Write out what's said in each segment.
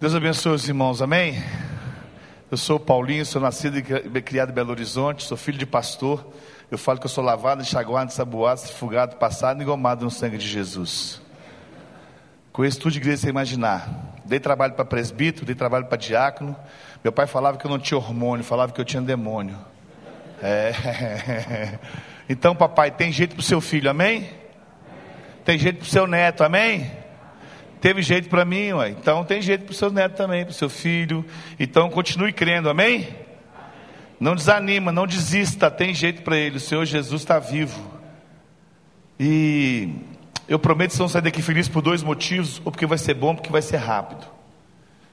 Deus abençoe os irmãos, amém? Eu sou Paulinho, sou nascido e criado em Belo Horizonte, sou filho de pastor. Eu falo que eu sou lavado, enxaguado, ensaboado, fugado, passado e engomado no sangue de Jesus. Conheço tudo de igreja sem imaginar. Dei trabalho para presbítero, dei trabalho para diácono. Meu pai falava que eu não tinha hormônio, falava que eu tinha demônio. É. Então, papai, tem jeito para seu filho, amém? Tem jeito para seu neto, amém? Teve jeito para mim, ué. então tem jeito para o seu neto também, para o seu filho. Então continue crendo, amém? Não desanima, não desista, tem jeito para ele. O Senhor Jesus está vivo. E eu prometo que vocês vão sair daqui felizes por dois motivos: ou porque vai ser bom, porque vai ser rápido.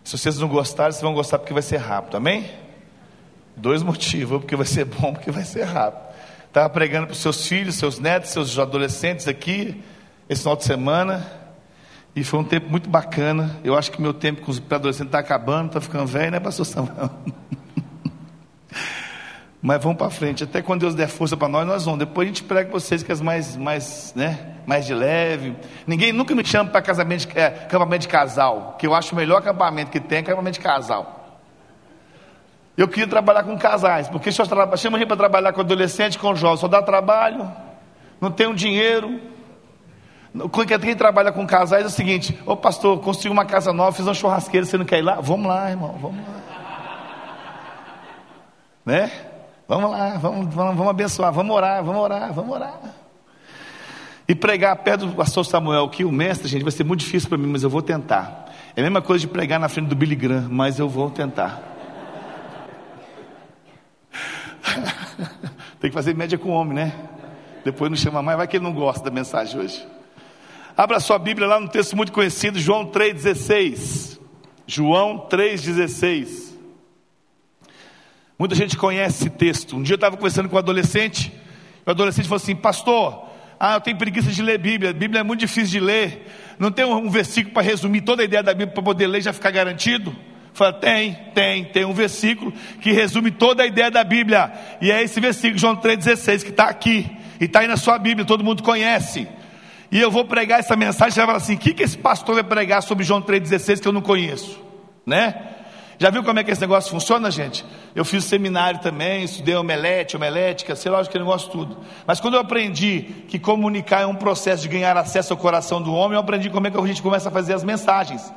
Se vocês não gostarem, vocês vão gostar porque vai ser rápido, amém? Dois motivos: ou porque vai ser bom, porque vai ser rápido. Estava pregando para os seus filhos, seus netos, seus adolescentes aqui, esse final de semana. E foi um tempo muito bacana. Eu acho que meu tempo com os adolescentes está acabando, está ficando velho, né, pastor Samuel? Mas vamos para frente. Até quando Deus der força para nós, nós vamos. Depois a gente prega para vocês que é mais, mais, né, mais de leve. Ninguém nunca me chama para casamento é, acampamento de casal. Que eu acho o melhor acampamento que tem é acampamento de casal. Eu queria trabalhar com casais, porque eu chama a gente para trabalhar com adolescente, com jovens, só dá trabalho, não tem um dinheiro, quem trabalha com casais é o seguinte: Ô pastor, construí uma casa nova, fiz uma churrasqueira, você não quer ir lá? Vamos lá, irmão, vamos lá. Né? Vamos lá, vamos, vamos, vamos abençoar, vamos orar, vamos orar, vamos orar. E pregar perto do pastor Samuel, que o mestre, gente, vai ser muito difícil para mim, mas eu vou tentar. É a mesma coisa de pregar na frente do Billy Graham, mas eu vou tentar. Tem que fazer média com o homem, né? Depois não chama mais, vai que ele não gosta da mensagem hoje. Abra sua Bíblia lá no texto muito conhecido, João 3,16. João 3,16. Muita gente conhece esse texto. Um dia eu estava conversando com um adolescente, o adolescente falou assim: Pastor, ah, eu tenho preguiça de ler Bíblia, a Bíblia é muito difícil de ler. Não tem um versículo para resumir toda a ideia da Bíblia para poder ler e já ficar garantido? Fala, tem, tem, tem um versículo que resume toda a ideia da Bíblia. E é esse versículo, João 3,16, que está aqui. E está aí na sua Bíblia, todo mundo conhece. E eu vou pregar essa mensagem, você vai falar assim: o que, que esse pastor vai pregar sobre João 3,16 que eu não conheço? Né? Já viu como é que esse negócio funciona, gente? Eu fiz seminário também, estudei omelete, homelética, sei lá, que negócio tudo. Mas quando eu aprendi que comunicar é um processo de ganhar acesso ao coração do homem, eu aprendi como é que a gente começa a fazer as mensagens.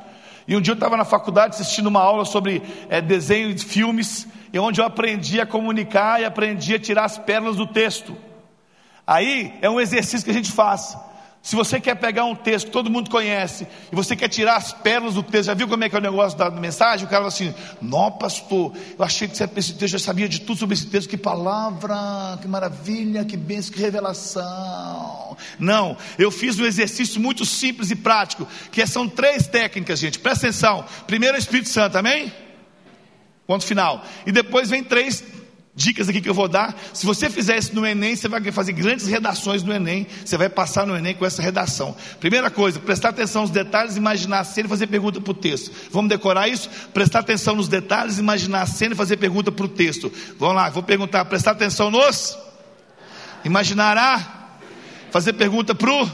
E um dia eu estava na faculdade assistindo uma aula sobre é, desenho de filmes, e onde eu aprendi a comunicar e aprendi a tirar as pérolas do texto. Aí é um exercício que a gente faz. Se você quer pegar um texto que todo mundo conhece e você quer tirar as pérolas do texto, já viu como é que é o negócio da mensagem? O cara fala assim: Não, pastor, eu achei que você esse texto já sabia de tudo sobre esse texto. Que palavra, que maravilha, que bênção, que revelação. Não, eu fiz um exercício muito simples e prático, que são três técnicas, gente. Presta atenção. Primeiro é o Espírito Santo, amém? Ponto final. E depois vem três dicas aqui que eu vou dar. Se você fizer isso no Enem, você vai fazer grandes redações no Enem. Você vai passar no Enem com essa redação. Primeira coisa, prestar atenção nos detalhes, imaginar a cena e fazer pergunta para o texto. Vamos decorar isso? Prestar atenção nos detalhes, imaginar a cena e fazer pergunta para o texto. Vamos lá, vou perguntar, prestar atenção nos? Imaginará? Fazer pergunta para o?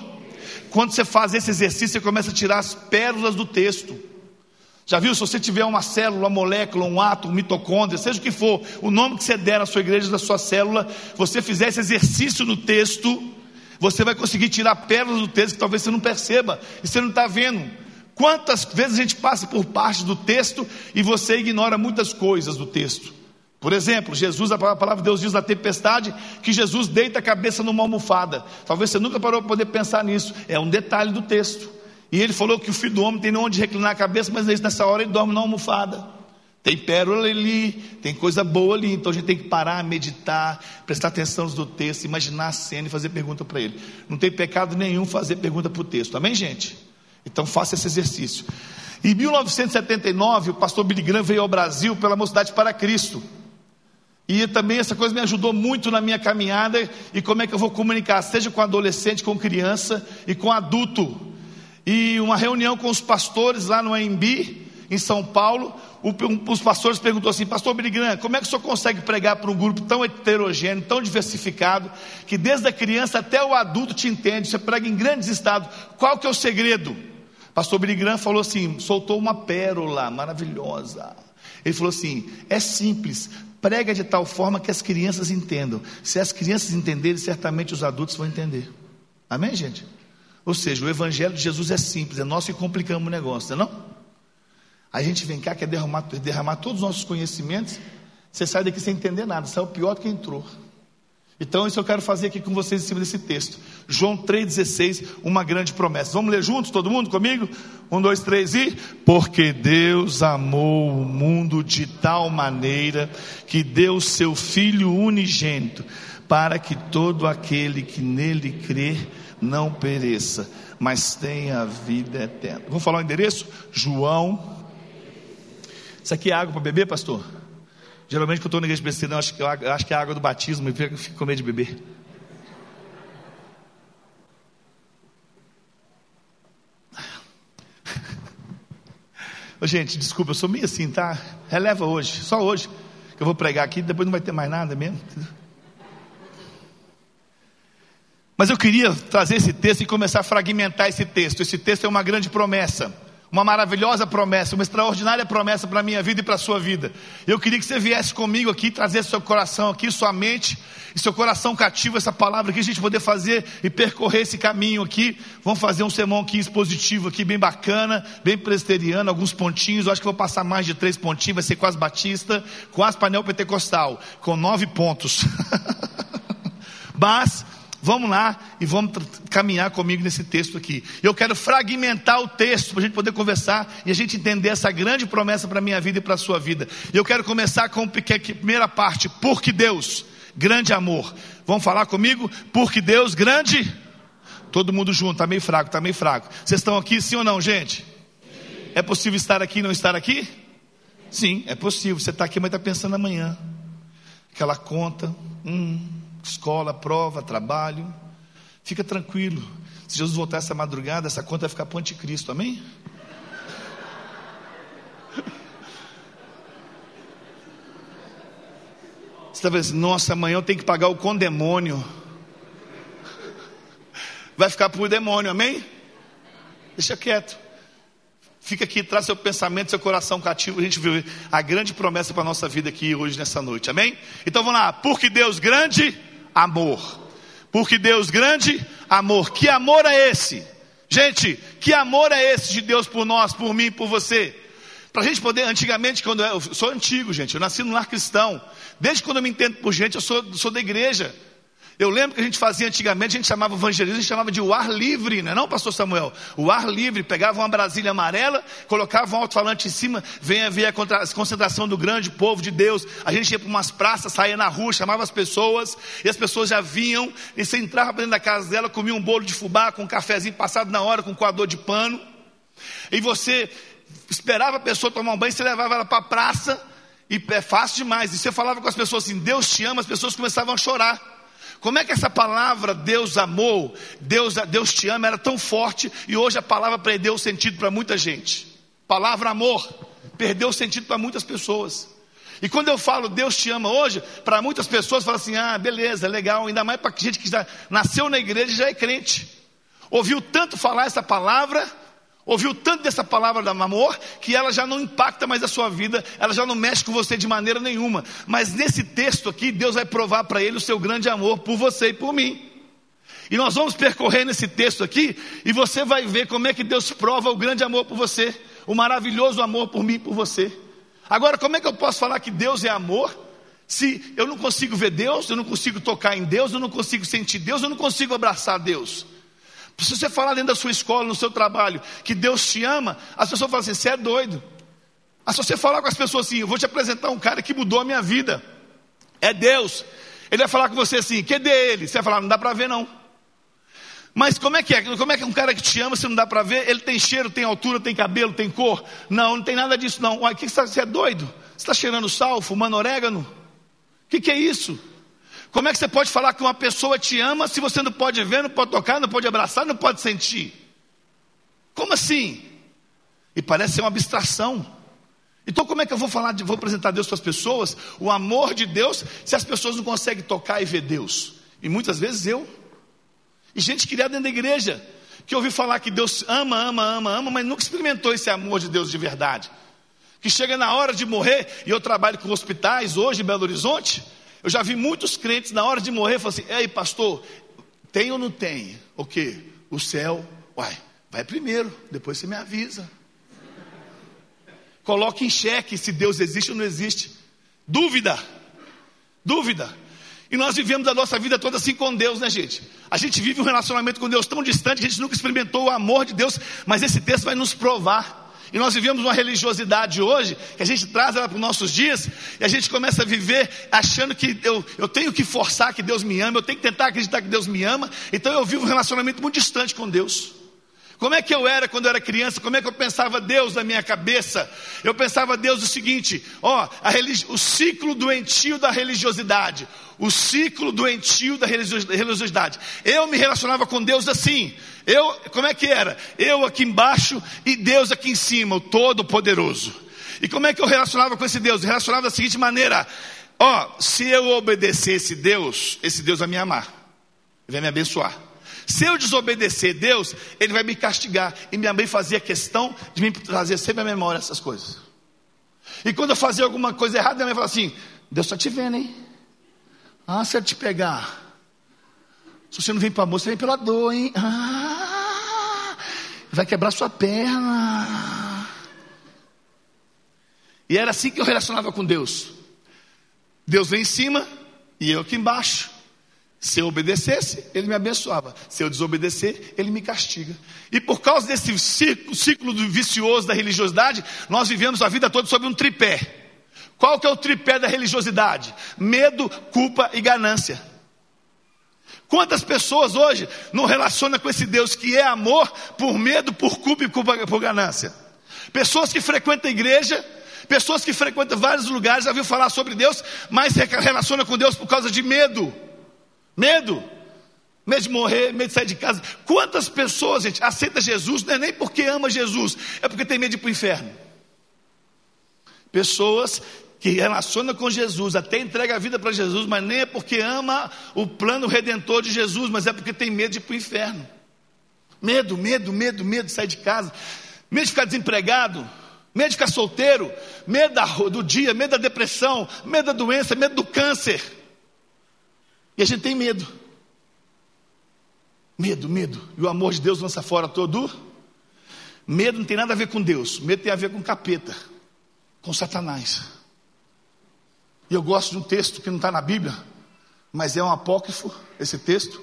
Quando você faz esse exercício, você começa a tirar as pérolas do texto. Já viu? Se você tiver uma célula, uma molécula, um átomo, um mitocôndria, seja o que for, o nome que você der à sua igreja, da sua célula, você fizer esse exercício no texto, você vai conseguir tirar pérolas do texto que talvez você não perceba e você não está vendo. Quantas vezes a gente passa por parte do texto e você ignora muitas coisas do texto? Por exemplo, Jesus, a palavra de Deus diz na tempestade que Jesus deita a cabeça numa almofada. Talvez você nunca parou para poder pensar nisso. É um detalhe do texto. E ele falou que o filho do homem tem onde reclinar a cabeça, mas nessa hora ele dorme na almofada. Tem pérola ali, tem coisa boa ali. Então a gente tem que parar, meditar, prestar atenção no texto, imaginar a cena e fazer pergunta para ele. Não tem pecado nenhum fazer pergunta para o texto. Amém, gente? Então faça esse exercício. Em 1979, o pastor Billy Graham veio ao Brasil pela Mocidade para Cristo. E também essa coisa me ajudou muito na minha caminhada e como é que eu vou comunicar, seja com adolescente, com criança e com adulto e uma reunião com os pastores lá no AMB, em São Paulo. os pastores perguntou assim: Pastor Brigran, como é que o senhor consegue pregar para um grupo tão heterogêneo, tão diversificado, que desde a criança até o adulto te entende, você prega em grandes estados? Qual que é o segredo? Pastor Graham falou assim, soltou uma pérola maravilhosa. Ele falou assim: é simples, prega de tal forma que as crianças entendam. Se as crianças entenderem, certamente os adultos vão entender. Amém, gente? Ou seja, o evangelho de Jesus é simples, é nós que complicamos o negócio, não é não? A gente vem cá, quer derramar, derramar todos os nossos conhecimentos, você sai daqui sem entender nada, sai o pior do que entrou. Então, isso eu quero fazer aqui com vocês em cima desse texto. João 3,16, uma grande promessa. Vamos ler juntos, todo mundo comigo? Um, dois, três e. Porque Deus amou o mundo de tal maneira que deu seu Filho unigênito, para que todo aquele que nele crer não pereça, mas tenha vida eterna. Vamos falar o endereço? João. Isso aqui é água para beber, pastor? Geralmente, quando eu estou na igreja presbiteriana, eu acho, eu acho que é água do batismo, eu fico com medo de beber. Gente, desculpa, eu sou meio assim, tá? Releva hoje, só hoje, que eu vou pregar aqui, depois não vai ter mais nada mesmo. Mas eu queria trazer esse texto e começar a fragmentar esse texto. Esse texto é uma grande promessa uma maravilhosa promessa, uma extraordinária promessa para a minha vida e para a sua vida. Eu queria que você viesse comigo aqui, trazer seu coração aqui, sua mente e seu coração cativo essa palavra aqui, a gente poder fazer e percorrer esse caminho aqui. Vamos fazer um sermão aqui expositivo aqui, bem bacana, bem presteriano, alguns pontinhos. Eu acho que vou passar mais de três pontinhos, vai ser quase batista, quase painel pentecostal, com nove pontos. Mas Vamos lá e vamos caminhar comigo nesse texto aqui. Eu quero fragmentar o texto para a gente poder conversar e a gente entender essa grande promessa para a minha vida e para a sua vida. Eu quero começar com a primeira parte, porque Deus, grande amor. Vamos falar comigo? Porque Deus, grande. Todo mundo junto, está meio fraco, está meio fraco. Vocês estão aqui, sim ou não, gente? É possível estar aqui e não estar aqui? Sim, é possível. Você está aqui, mas está pensando amanhã. Aquela conta. Hum escola, prova, trabalho. Fica tranquilo. Se Jesus voltar essa madrugada, essa conta vai ficar para o anticristo, amém? Você está pensando, nossa, amanhã eu tenho que pagar o condemônio. Vai ficar para o demônio, amém? Deixa quieto. Fica aqui, traz seu pensamento, seu coração cativo. A gente viu a grande promessa para a nossa vida aqui hoje, nessa noite, amém? Então vamos lá. Porque Deus grande amor. Porque Deus grande amor. Que amor é esse? Gente, que amor é esse de Deus por nós, por mim, por você? Para a gente poder, antigamente, quando eu, eu sou antigo, gente, eu nasci no lar cristão. Desde quando eu me entendo por gente, eu sou, sou da igreja. Eu lembro que a gente fazia antigamente, a gente chamava evangelismo, a gente chamava de o ar livre, não é não, pastor Samuel? O ar livre, pegava uma Brasília amarela, colocava um alto-falante em cima, venha ver a concentração do grande povo de Deus. A gente ia para umas praças, saía na rua, chamava as pessoas, e as pessoas já vinham, e você entrava dentro da casa dela, comia um bolo de fubá com um cafezinho passado na hora, com um coador de pano, e você esperava a pessoa tomar um banho, você levava ela para a praça, e é fácil demais, e você falava com as pessoas assim, Deus te ama, as pessoas começavam a chorar. Como é que essa palavra Deus amou, Deus, Deus te ama, era tão forte e hoje a palavra perdeu o sentido para muita gente. Palavra amor perdeu o sentido para muitas pessoas. E quando eu falo Deus te ama hoje, para muitas pessoas falam assim: ah, beleza, legal, ainda mais para gente que já nasceu na igreja e já é crente. Ouviu tanto falar essa palavra Ouviu tanto dessa palavra do amor que ela já não impacta mais a sua vida, ela já não mexe com você de maneira nenhuma. Mas nesse texto aqui, Deus vai provar para ele o seu grande amor por você e por mim. E nós vamos percorrer nesse texto aqui e você vai ver como é que Deus prova o grande amor por você, o maravilhoso amor por mim e por você. Agora, como é que eu posso falar que Deus é amor se eu não consigo ver Deus, eu não consigo tocar em Deus, eu não consigo sentir Deus, eu não consigo abraçar Deus? Se você falar dentro da sua escola, no seu trabalho, que Deus te ama, as pessoas falam assim: você é doido. Mas se você falar com as pessoas assim, eu vou te apresentar um cara que mudou a minha vida, é Deus. Ele vai falar com você assim: cadê ele? Você vai falar: não dá para ver não. Mas como é que é? Como é que um cara que te ama, se não dá para ver? Ele tem cheiro, tem altura, tem cabelo, tem cor? Não, não tem nada disso não. Uai, que você é doido? Você está cheirando sal, fumando orégano? O que, que é isso? Como é que você pode falar que uma pessoa te ama se você não pode ver, não pode tocar, não pode abraçar, não pode sentir? Como assim? E parece ser uma abstração. Então, como é que eu vou falar, de, vou apresentar Deus para as pessoas, o amor de Deus, se as pessoas não conseguem tocar e ver Deus? E muitas vezes eu. E gente criada dentro da igreja. que ouviu falar que Deus ama, ama, ama, ama, mas nunca experimentou esse amor de Deus de verdade. Que chega na hora de morrer, e eu trabalho com hospitais hoje em Belo Horizonte, eu já vi muitos crentes na hora de morrer falar assim: Ei, pastor, tem ou não tem? O quê? O céu, uai, vai primeiro, depois você me avisa. Coloque em xeque se Deus existe ou não existe. Dúvida, dúvida. E nós vivemos a nossa vida toda assim com Deus, né, gente? A gente vive um relacionamento com Deus tão distante que a gente nunca experimentou o amor de Deus, mas esse texto vai nos provar. E nós vivemos uma religiosidade hoje, que a gente traz ela para os nossos dias, e a gente começa a viver achando que eu, eu tenho que forçar que Deus me ama, eu tenho que tentar acreditar que Deus me ama, então eu vivo um relacionamento muito distante com Deus. Como é que eu era quando eu era criança? Como é que eu pensava Deus na minha cabeça? Eu pensava Deus o seguinte: ó, o ciclo doentio da religiosidade, o ciclo doentio da religiosidade. Eu me relacionava com Deus assim. Eu, como é que era? Eu aqui embaixo e Deus aqui em cima, o Todo-Poderoso. E como é que eu relacionava com esse Deus? Eu relacionava da seguinte maneira: ó, se eu obedecesse Deus, esse Deus vai me amar, vai me abençoar. Se eu desobedecer Deus, Ele vai me castigar. E minha mãe fazia questão de me trazer sempre à memória essas coisas. E quando eu fazia alguma coisa errada, minha mãe falava assim: Deus está te vendo, hein? Ah, se eu te pegar. Se você não vem para amor, você vem pela dor, hein? Ah, vai quebrar sua perna. E era assim que eu relacionava com Deus. Deus vem em cima e eu aqui embaixo. Se eu obedecesse, ele me abençoava. Se eu desobedecer, ele me castiga. E por causa desse ciclo, ciclo vicioso da religiosidade, nós vivemos a vida toda sob um tripé. Qual que é o tripé da religiosidade? Medo, culpa e ganância. Quantas pessoas hoje não relacionam com esse Deus que é amor por medo, por culpa e culpa, por ganância? Pessoas que frequentam a igreja, pessoas que frequentam vários lugares, já viu falar sobre Deus, mas relacionam com Deus por causa de medo. Medo. Medo de morrer, medo de sair de casa. Quantas pessoas, gente, aceita Jesus, não é nem porque ama Jesus, é porque tem medo de ir para o inferno. Pessoas que relacionam com Jesus, até entrega a vida para Jesus, mas nem é porque ama o plano redentor de Jesus, mas é porque tem medo de ir para o inferno. Medo, medo, medo, medo de sair de casa, medo de ficar desempregado, medo de ficar solteiro, medo do dia, medo da depressão, medo da doença, medo do câncer. E a gente tem medo. Medo, medo. E o amor de Deus lança fora todo. Medo não tem nada a ver com Deus. Medo tem a ver com capeta, com Satanás. E eu gosto de um texto que não está na Bíblia, mas é um apócrifo, esse texto.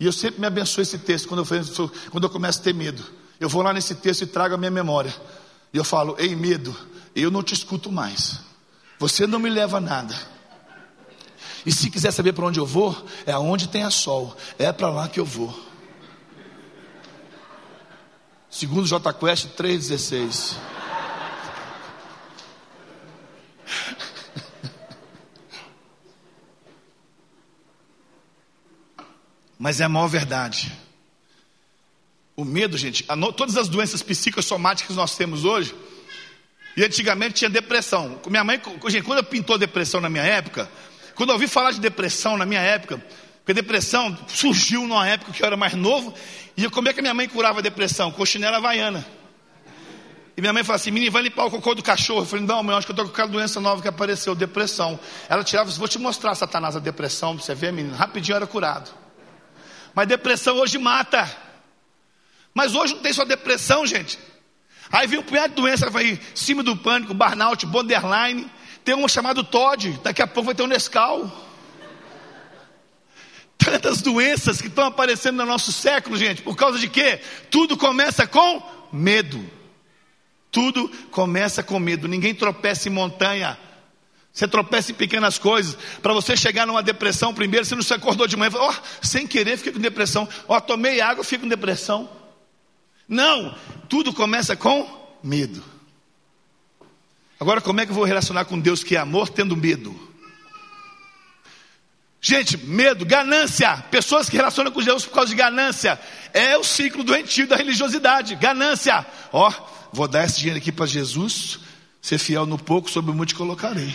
E eu sempre me abençoo esse texto quando eu, quando eu começo a ter medo. Eu vou lá nesse texto e trago a minha memória. E eu falo: Ei, medo, eu não te escuto mais. Você não me leva a nada. E se quiser saber para onde eu vou, é aonde tem a sol. É para lá que eu vou. Segundo J Quest 3,16. Mas é a maior verdade. O medo, gente, todas as doenças psicossomáticas que nós temos hoje, e antigamente tinha depressão. Minha mãe, gente, quando pintou depressão na minha época, quando eu ouvi falar de depressão na minha época, porque depressão surgiu numa época que eu era mais novo, e como é que minha mãe curava a depressão? Com chinela havaiana. E minha mãe falou assim: menino, vai limpar o cocô do cachorro. Eu falei: não, mãe, acho que eu estou com aquela doença nova que apareceu, depressão. Ela tirava, vou te mostrar, Satanás, a depressão, para você ver, menino. Rapidinho era curado. Mas depressão hoje mata. Mas hoje não tem só depressão, gente. Aí vem um punhado de doença, vai cima do pânico, burnout, borderline. Tem um chamado Todd, daqui a pouco vai ter um Nescau. Tantas doenças que estão aparecendo no nosso século, gente, por causa de quê? Tudo começa com medo. Tudo começa com medo. Ninguém tropeça em montanha. Você tropeça em pequenas coisas. Para você chegar numa depressão, primeiro você não se acordou de manhã, ó, oh, sem querer fiquei com depressão. Ó, oh, tomei água, fico com depressão. Não, tudo começa com medo. Agora, como é que eu vou relacionar com Deus que é amor tendo medo? Gente, medo, ganância. Pessoas que relacionam com Deus por causa de ganância. É o ciclo doentio da religiosidade. Ganância. Ó, vou dar esse dinheiro aqui para Jesus. Ser fiel no pouco, sobre o muito colocarei.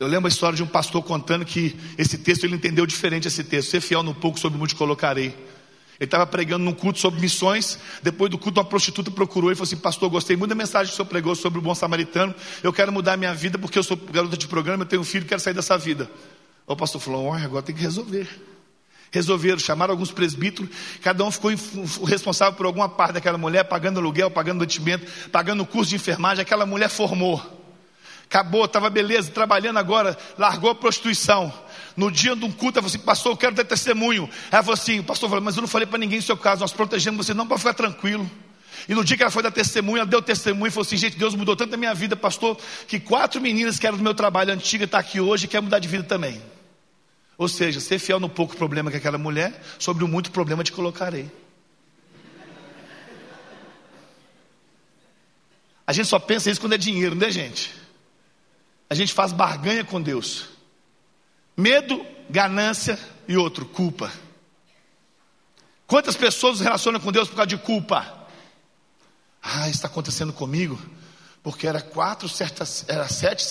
Eu lembro a história de um pastor contando que esse texto ele entendeu diferente esse texto. Ser fiel no pouco, sobre o muito colocarei. Ele estava pregando num culto sobre missões. Depois do culto, uma prostituta procurou e falou assim: Pastor, gostei muito da mensagem que o senhor pregou sobre o bom samaritano. Eu quero mudar minha vida porque eu sou garota de programa, eu tenho um filho, quero sair dessa vida. O pastor falou: Olha, agora tem que resolver. Resolveram, chamaram alguns presbíteros, cada um ficou responsável por alguma parte daquela mulher, pagando aluguel, pagando mantimento, pagando curso de enfermagem. Aquela mulher formou. Acabou, estava beleza, trabalhando agora, largou a prostituição. No dia de um culto, ela falou assim: Pastor, eu quero ter testemunho. Ela falou assim: O pastor falou, mas eu não falei para ninguém o seu caso, nós protegemos você, não para ficar tranquilo. E no dia que ela foi dar testemunho, ela deu testemunho e falou assim: Gente, Deus mudou tanto a minha vida, pastor, que quatro meninas que eram do meu trabalho antigo estão tá aqui hoje e querem mudar de vida também. Ou seja, ser fiel no pouco problema que aquela mulher, sobre o muito problema te colocarei. A gente só pensa isso quando é dinheiro, né, gente? A gente faz barganha com Deus. Medo, ganância e outro, culpa. Quantas pessoas se relacionam com Deus por causa de culpa? Ah, está acontecendo comigo, porque era quatro, certas, era sete,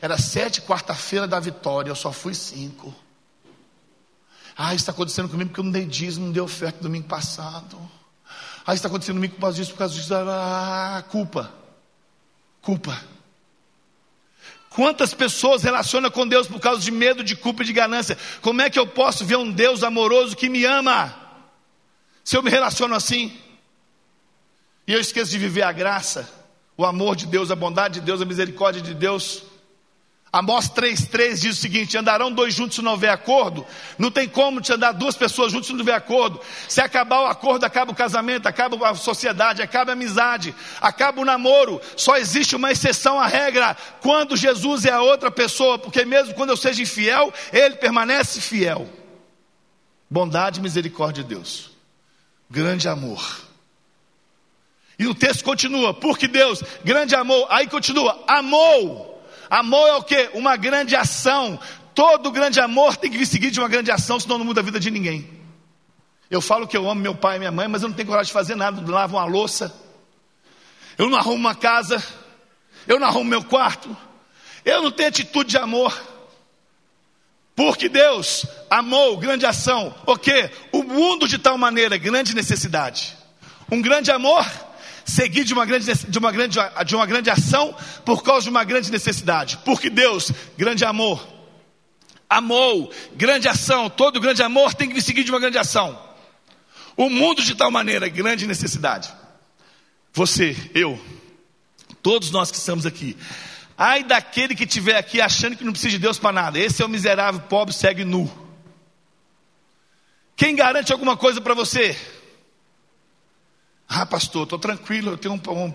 era sete quarta-feira da vitória, eu só fui cinco. Ah, está acontecendo comigo porque eu não dei dízimo, não dei oferta domingo passado. Ah, está acontecendo comigo por causa disso, por causa disso. Ah, culpa. Culpa. Quantas pessoas relacionam com Deus por causa de medo, de culpa e de ganância? Como é que eu posso ver um Deus amoroso que me ama? Se eu me relaciono assim, e eu esqueço de viver a graça, o amor de Deus, a bondade de Deus, a misericórdia de Deus. Amós 3,3 diz o seguinte: andarão dois juntos se não houver acordo. Não tem como te andar duas pessoas juntos se não houver acordo. Se acabar o acordo, acaba o casamento, acaba a sociedade, acaba a amizade, acaba o namoro. Só existe uma exceção à regra: quando Jesus é a outra pessoa, porque mesmo quando eu seja infiel, ele permanece fiel. Bondade e misericórdia de Deus, grande amor. E o texto continua, porque Deus, grande amor, aí continua, amou Amor é o que? Uma grande ação. Todo grande amor tem que vir seguir de uma grande ação, senão não muda a vida de ninguém. Eu falo que eu amo meu pai e minha mãe, mas eu não tenho coragem de fazer nada. Eu lavo uma louça, eu não arrumo uma casa, eu não arrumo meu quarto, eu não tenho atitude de amor. Porque Deus amou, grande ação, o que? O mundo de tal maneira, grande necessidade. Um grande amor seguir de uma grande, de uma grande, de uma grande ação por causa de uma grande necessidade. Porque Deus, grande amor, amou, grande ação, todo grande amor tem que seguir de uma grande ação. O mundo de tal maneira, grande necessidade. Você, eu, todos nós que estamos aqui. Ai daquele que estiver aqui achando que não precisa de Deus para nada. Esse é o miserável, pobre, segue nu. Quem garante alguma coisa para você? Ah, pastor, estou tranquilo, eu tenho um, um,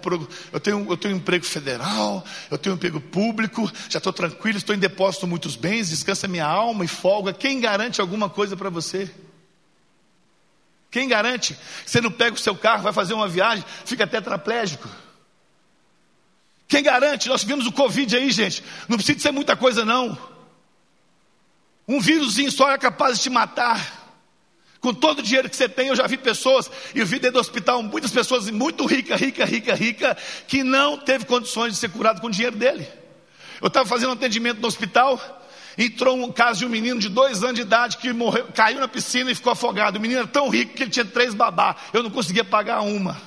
eu, tenho, eu tenho um emprego federal, eu tenho um emprego público, já estou tranquilo, estou em depósito muitos bens, descansa minha alma e folga. Quem garante alguma coisa para você? Quem garante você não pega o seu carro, vai fazer uma viagem, fica tetraplégico? Quem garante? Nós vimos o Covid aí, gente. Não precisa ser muita coisa, não. Um vírusinho só é capaz de te matar. Com todo o dinheiro que você tem, eu já vi pessoas, e eu vi dentro do hospital muitas pessoas muito ricas, rica, rica, rica, que não teve condições de ser curado com o dinheiro dele. Eu estava fazendo um atendimento no hospital, entrou um caso de um menino de dois anos de idade que morreu, caiu na piscina e ficou afogado. O menino era tão rico que ele tinha três babá, eu não conseguia pagar uma.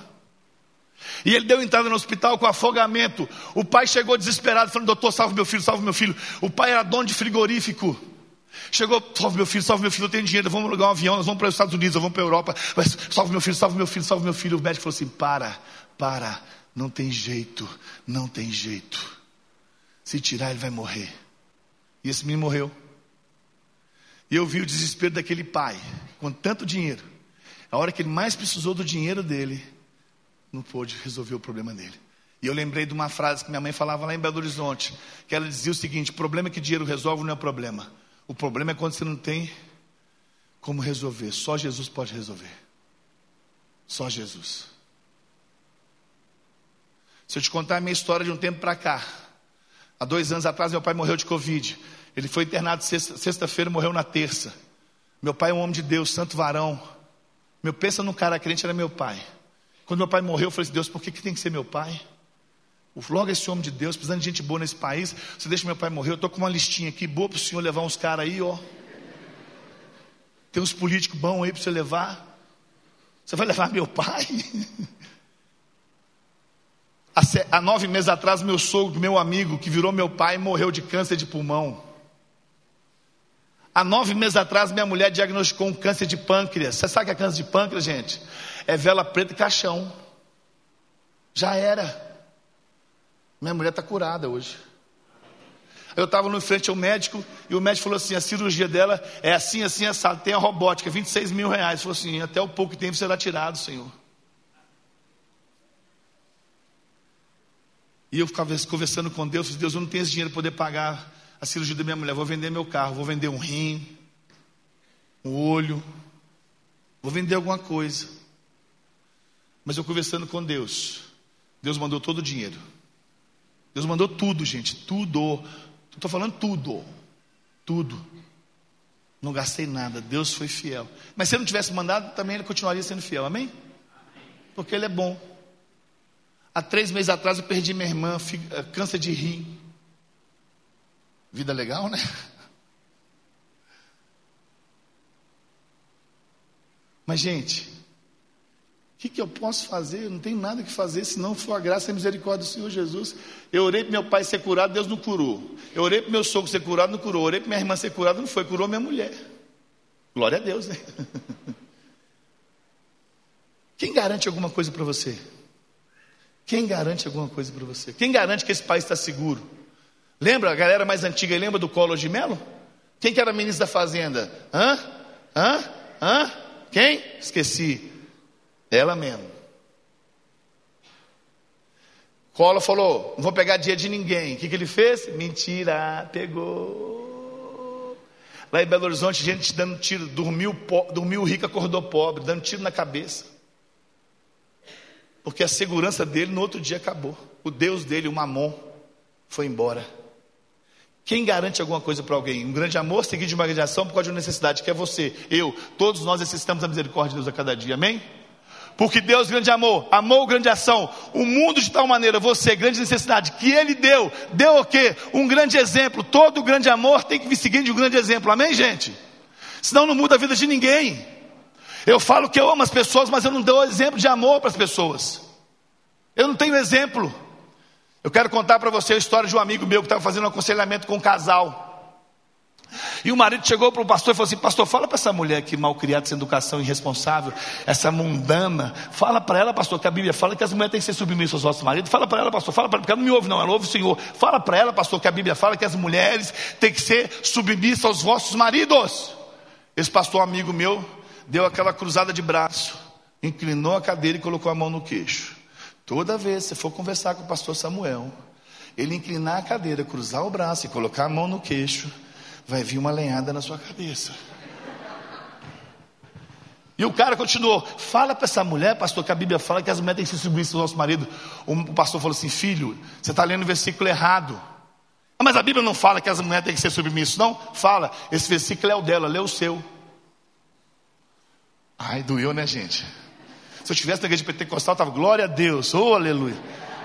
E ele deu entrada no hospital com afogamento. O pai chegou desesperado, falando: Doutor, salve meu filho, salve meu filho. O pai era dono de frigorífico. Chegou, salve meu filho, salve meu filho, eu tenho dinheiro, vamos alugar um avião, nós vamos para os Estados Unidos, vamos para a Europa. Mas, salve meu filho, salve meu filho, salve meu filho. O médico falou assim: para, para, não tem jeito, não tem jeito. Se tirar, ele vai morrer. E esse menino morreu. E eu vi o desespero daquele pai, com tanto dinheiro. A hora que ele mais precisou do dinheiro dele, não pôde resolver o problema dele. E eu lembrei de uma frase que minha mãe falava lá em Belo Horizonte, que ela dizia o seguinte: problema que dinheiro resolve não é problema. O problema é quando você não tem como resolver. Só Jesus pode resolver. Só Jesus. Se eu te contar a minha história de um tempo para cá. Há dois anos atrás, meu pai morreu de Covid. Ele foi internado sexta-feira, morreu na terça. Meu pai é um homem de Deus, santo varão. Meu pensa no cara crente, era meu pai. Quando meu pai morreu, eu falei assim: Deus, por que, que tem que ser meu pai? Logo esse homem de Deus, precisando de gente boa nesse país, você deixa meu pai morrer, eu estou com uma listinha aqui boa para o senhor levar uns caras aí, ó. Tem uns políticos bons aí para você levar. Você vai levar meu pai? Há nove meses atrás, meu sogro, meu amigo, que virou meu pai, morreu de câncer de pulmão. Há nove meses atrás, minha mulher diagnosticou um câncer de pâncreas. Você sabe o que é câncer de pâncreas, gente? É vela preta e caixão. Já era. Minha mulher está curada hoje. Eu estava no frente ao médico e o médico falou assim: a cirurgia dela é assim, assim, assado. Tem a robótica, 26 mil reais. Falou assim: até o pouco tempo será tirado, Senhor. E eu ficava conversando com Deus, disse, Deus, eu não tenho esse dinheiro para poder pagar a cirurgia da minha mulher, vou vender meu carro, vou vender um rim, um olho, vou vender alguma coisa. Mas eu conversando com Deus, Deus mandou todo o dinheiro. Deus mandou tudo, gente, tudo. Estou falando tudo, tudo. Não gastei nada, Deus foi fiel. Mas se ele não tivesse mandado, também ele continuaria sendo fiel, amém? Porque ele é bom. Há três meses atrás eu perdi minha irmã, eh, câncer de rim. Vida legal, né? Mas, gente, que, que, eu posso fazer? Eu não tenho nada que fazer se não for a graça e a misericórdia do Senhor Jesus. Eu orei para meu pai ser curado, Deus não curou. Eu orei para meu sogro ser curado, não curou. Eu orei para minha irmã ser curada, não foi. Curou minha mulher. Glória a Deus, né? Quem garante alguma coisa para você? Quem garante alguma coisa para você? Quem garante que esse país está seguro? Lembra a galera mais antiga, lembra do Collor de Mello? Quem que era ministro da Fazenda? Hã? Hã? Hã? Quem? Esqueci. Ela mesmo. Collor falou: não vou pegar dia de ninguém. O que, que ele fez? Mentira, pegou. Lá em Belo Horizonte, gente dando tiro, dormiu, dormiu rico, acordou pobre, dando tiro na cabeça. Porque a segurança dele no outro dia acabou. O Deus dele, o Mamon, foi embora. Quem garante alguma coisa para alguém? Um grande amor seguido de uma grande ação por causa de uma necessidade, que é você, eu, todos nós necessitamos da misericórdia de Deus a cada dia, amém? Porque Deus, grande amor, amou grande ação, o mundo de tal maneira, você, grande necessidade, que Ele deu, deu o quê? Um grande exemplo. Todo grande amor tem que vir seguindo de um grande exemplo, amém, gente? Senão não muda a vida de ninguém. Eu falo que eu amo as pessoas, mas eu não dou exemplo de amor para as pessoas. Eu não tenho exemplo. Eu quero contar para você a história de um amigo meu que estava fazendo um aconselhamento com um casal. E o marido chegou para o pastor e falou assim: Pastor, fala para essa mulher que mal criada, sem educação, irresponsável, essa mundana, fala para ela, pastor, que a Bíblia fala que as mulheres têm que ser submissas aos vossos maridos. Fala para ela, pastor, fala para ela, porque ela não me ouve, não, ela ouve o Senhor. Fala para ela, pastor, que a Bíblia fala que as mulheres têm que ser submissas aos vossos maridos. Esse pastor amigo meu deu aquela cruzada de braço, inclinou a cadeira e colocou a mão no queixo. Toda vez que você for conversar com o pastor Samuel, ele inclinar a cadeira, cruzar o braço e colocar a mão no queixo, vai vir uma lenhada na sua cabeça. E o cara continuou: fala para essa mulher, pastor, que a Bíblia fala que as mulheres têm que se submissas ao nosso marido. O pastor falou assim: filho, você está lendo o versículo errado. Ah, mas a Bíblia não fala que as mulheres têm que ser submissas, não? Fala, esse versículo é o dela, lê o seu. Ai, doeu, né, gente? Se eu estivesse na igreja pentecostal, estava glória a Deus, oh aleluia,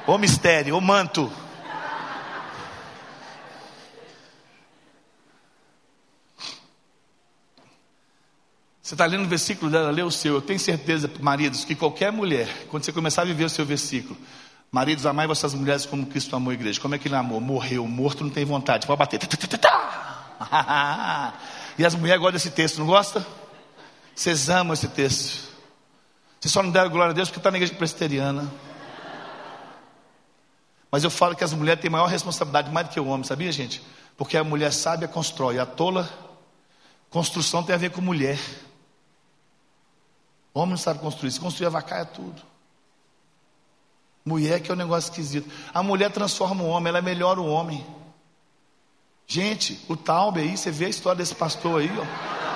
oh mistério, oh manto. Você está lendo o versículo dela, lê o seu. Eu tenho certeza, maridos, que qualquer mulher, quando você começar a viver o seu versículo, maridos, amai vossas mulheres como Cristo amou a igreja. Como é que ele amou? Morreu, morto não tem vontade, pode bater. E as mulheres gostam desse texto, não gosta? Vocês amam esse texto. Vocês só não deram glória a Deus porque está na igreja presbiteriana. Mas eu falo que as mulheres têm maior responsabilidade mais do que o homem, sabia, gente? Porque a mulher sábia constrói, a tola, construção tem a ver com mulher. Homem não sabe construir, se construir é tudo. Mulher que é um negócio esquisito. A mulher transforma o homem, ela melhora o homem. Gente, o Taube aí, você vê a história desse pastor aí, ó.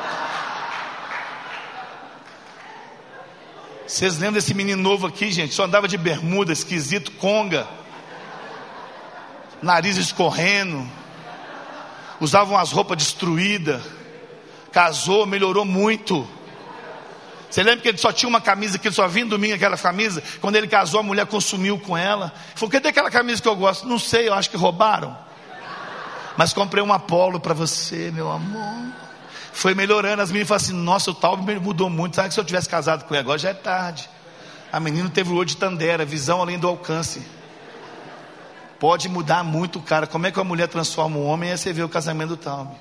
Vocês lembram desse menino novo aqui, gente? Só andava de bermuda, esquisito, conga, nariz escorrendo, usava umas roupas destruídas, casou, melhorou muito. Você lembra que ele só tinha uma camisa que ele só vinha domingo aquela camisa? Quando ele casou, a mulher consumiu com ela. Falou: cadê aquela camisa que eu gosto? Não sei, eu acho que roubaram. Mas comprei um Apolo para você, meu amor. Foi melhorando. As meninas falaram assim: Nossa, o tal mudou muito. Sabe que se eu tivesse casado com ele agora já é tarde. A menina teve o olho de Tandera, visão além do alcance. Pode mudar muito, cara. Como é que uma mulher transforma um homem? Aí você vê o casamento do Talme.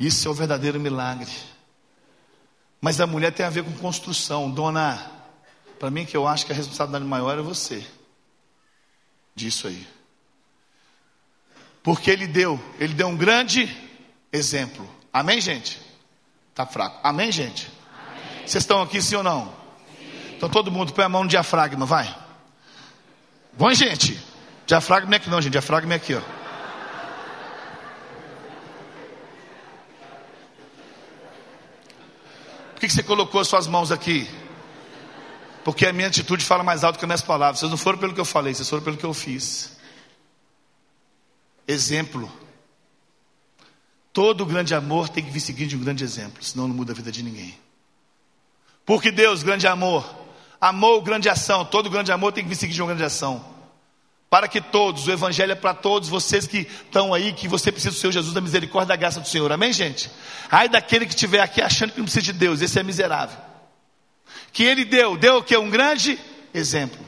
Isso é o verdadeiro milagre. Mas a mulher tem a ver com construção. Dona, para mim que eu acho que a responsabilidade maior é você. Disso aí. Porque ele deu, ele deu um grande exemplo. Amém, gente? Tá fraco. Amém, gente? Vocês estão aqui sim ou não? Sim. Então todo mundo põe a mão no diafragma, vai. Bom, gente. Diafragma é aqui não, gente. Diafragma é aqui, ó. Por que você colocou as suas mãos aqui? Porque a minha atitude fala mais alto que as minhas palavras. Vocês não foram pelo que eu falei, vocês foram pelo que eu fiz. Exemplo. Todo grande amor tem que vir seguindo de um grande exemplo, senão não muda a vida de ninguém. Porque Deus, grande amor, amou grande ação. Todo grande amor tem que vir seguindo de uma grande ação para que todos, o Evangelho é para todos vocês que estão aí, que você precisa do Senhor Jesus, da misericórdia, da graça do Senhor, amém, gente? Ai daquele que estiver aqui achando que não precisa de Deus, esse é miserável. Que ele deu, deu o que? Um grande exemplo.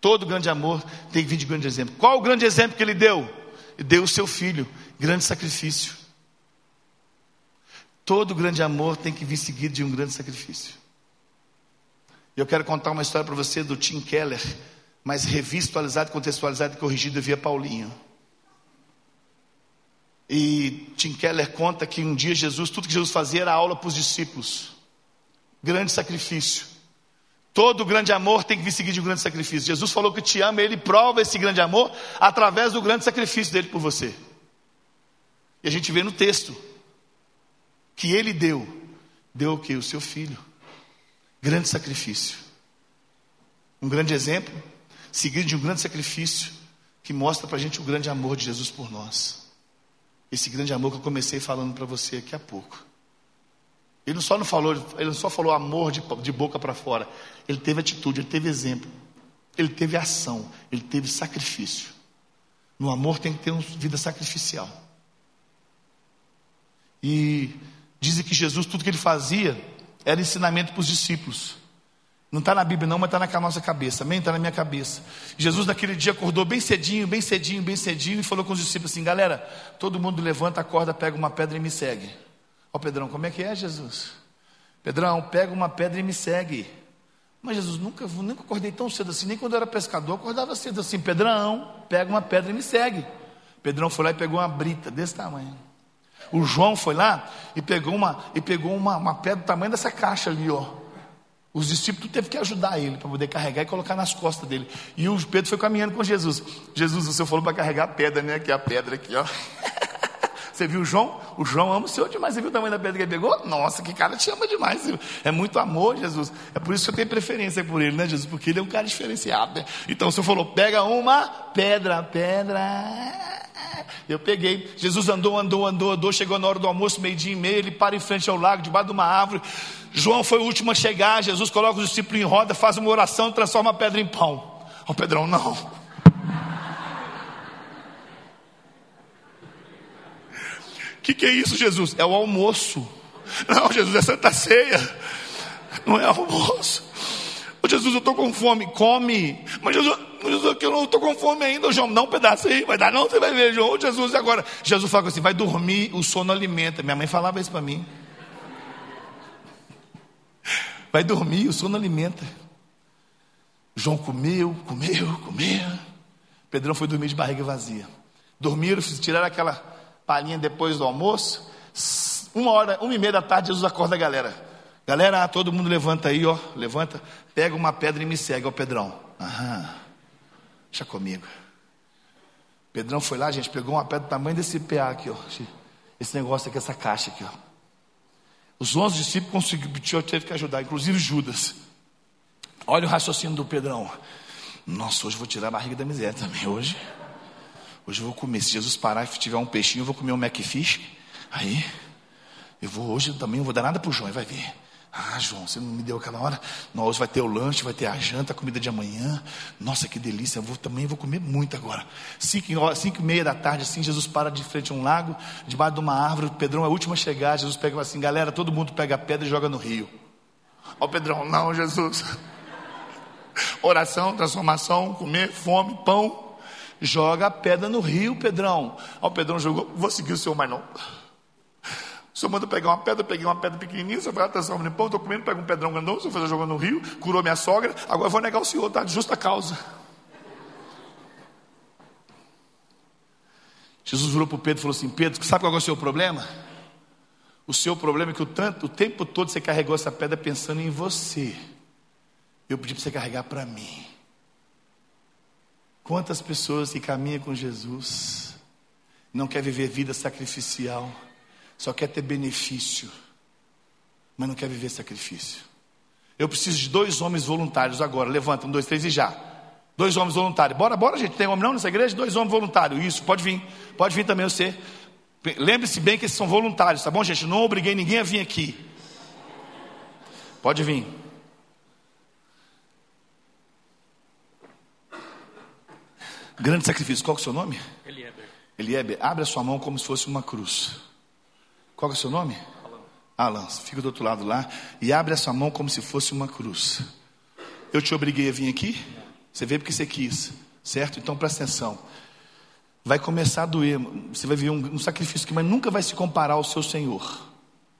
Todo grande amor tem que vir de grande exemplo. Qual o grande exemplo que ele deu? Deu o seu filho, grande sacrifício. Todo grande amor tem que vir seguido de um grande sacrifício. Eu quero contar uma história para você do Tim Keller mas revisto, atualizado, contextualizado e corrigido via Paulinho. E Tim Keller conta que um dia Jesus, tudo que Jesus fazia era aula para os discípulos. Grande sacrifício. Todo grande amor tem que vir seguir de um grande sacrifício. Jesus falou que te ama, ele prova esse grande amor através do grande sacrifício dele por você. E a gente vê no texto que ele deu, deu o que? O seu filho. Grande sacrifício. Um grande exemplo seguido de um grande sacrifício que mostra para a gente o grande amor de Jesus por nós. Esse grande amor que eu comecei falando para você aqui há pouco. Ele só não falou, ele não só falou amor de, de boca para fora. Ele teve atitude, ele teve exemplo, ele teve ação, ele teve sacrifício. No amor tem que ter uma vida sacrificial. E dizem que Jesus, tudo que ele fazia, era ensinamento para os discípulos. Não está na Bíblia, não, mas está na nossa cabeça. Amém? Está na minha cabeça. Jesus, naquele dia, acordou bem cedinho, bem cedinho, bem cedinho, e falou com os discípulos assim: galera, todo mundo levanta, acorda, pega uma pedra e me segue. Ó, Pedrão, como é que é, Jesus? Pedrão, pega uma pedra e me segue. Mas Jesus, nunca, nunca acordei tão cedo assim, nem quando eu era pescador, acordava cedo assim: Pedrão, pega uma pedra e me segue. Pedrão foi lá e pegou uma brita desse tamanho. O João foi lá e pegou uma, e pegou uma, uma pedra do tamanho dessa caixa ali, ó. Os discípulos teve que ajudar ele para poder carregar e colocar nas costas dele. E o Pedro foi caminhando com Jesus. Jesus, o Senhor falou para carregar a pedra, né? Aqui a pedra aqui, ó. Você viu o João? O João ama o Senhor demais. Você viu o tamanho da pedra que ele pegou? Nossa, que cara te ama demais. É muito amor, Jesus. É por isso que eu tenho preferência por ele, né, Jesus? Porque ele é um cara diferenciado, né? Então o Senhor falou: pega uma pedra, pedra. Eu peguei. Jesus andou, andou, andou, andou. Chegou na hora do almoço, meio-dia e meio. Ele para em frente ao lago, debaixo de uma árvore. João foi o último a chegar. Jesus coloca os discípulos em roda, faz uma oração e transforma a pedra em pão. Ó, oh, Pedrão, não. O que, que é isso, Jesus? É o almoço. Não, Jesus, é Santa Ceia. Não é almoço. Ô, Jesus, eu estou com fome. Come. Mas Jesus, Jesus eu não estou com fome ainda. João, não um pedaço aí. Vai dar não, você vai ver, João. Jesus, agora. Jesus fala assim, vai dormir, o sono alimenta. Minha mãe falava isso para mim. Vai dormir, o sono alimenta. João comeu, comeu, comeu. Pedrão foi dormir de barriga vazia. Dormiram, tiraram aquela palhinha depois do almoço. Uma hora, uma e meia da tarde, Jesus acorda a galera. Galera, todo mundo levanta aí, ó. Levanta, pega uma pedra e me segue, ó, Pedrão. Aham. Deixa comigo. Pedrão foi lá, gente, pegou uma pedra do tamanho desse PA aqui, ó. Esse negócio aqui, essa caixa aqui, ó. Os onze discípulos conseguiram, teve que ajudar, inclusive Judas. Olha o raciocínio do Pedrão. Nossa, hoje eu vou tirar a barriga da miséria também. Hoje, hoje eu vou comer. Se Jesus parar e tiver um peixinho, eu vou comer um McFish. Aí, eu vou hoje também, não vou dar nada para o João, vai ver. Ah, João, você não me deu aquela hora? Não, hoje vai ter o lanche, vai ter a janta, a comida de amanhã. Nossa, que delícia, eu vou, também vou comer muito agora. Cinco, cinco e meia da tarde, assim, Jesus para de frente a um lago, debaixo de uma árvore. Pedrão é o último a chegar. Jesus pega assim, galera, todo mundo pega a pedra e joga no rio. Ó, Pedrão, não, Jesus. Oração, transformação, comer, fome, pão. Joga a pedra no rio, Pedrão. Ó, Pedrão jogou, vou seguir o senhor, mas não. Senhor manda pegar uma pedra, peguei uma pedra pequenininha, senhor vai atenção no pão, estou comendo, pega um pedrão grandão, senhor fez jogando no rio, curou minha sogra, agora vou negar o senhor, tá? De justa causa. Jesus virou para o Pedro e falou assim: Pedro, sabe qual é o seu problema? O seu problema é que o, tanto, o tempo todo você carregou essa pedra pensando em você. Eu pedi para você carregar para mim. Quantas pessoas que caminham com Jesus não quer viver vida sacrificial, só quer ter benefício, mas não quer viver sacrifício. Eu preciso de dois homens voluntários agora. Levanta, um, dois, três e já. Dois homens voluntários. Bora, bora, gente. Tem homem não nessa igreja? Dois homens voluntários. Isso, pode vir. Pode vir também você. Lembre-se bem que esses são voluntários, tá bom, gente? Não obriguei ninguém a vir aqui. Pode vir. Grande sacrifício. Qual é o seu nome? Elieber. Elieber, abre a sua mão como se fosse uma cruz. Qual é o seu nome? Alan. Alan, fica do outro lado lá e abre a sua mão como se fosse uma cruz. Eu te obriguei a vir aqui? Você veio porque você quis, certo? Então presta atenção. Vai começar a doer, você vai ver um, um sacrifício que mas nunca vai se comparar ao seu Senhor.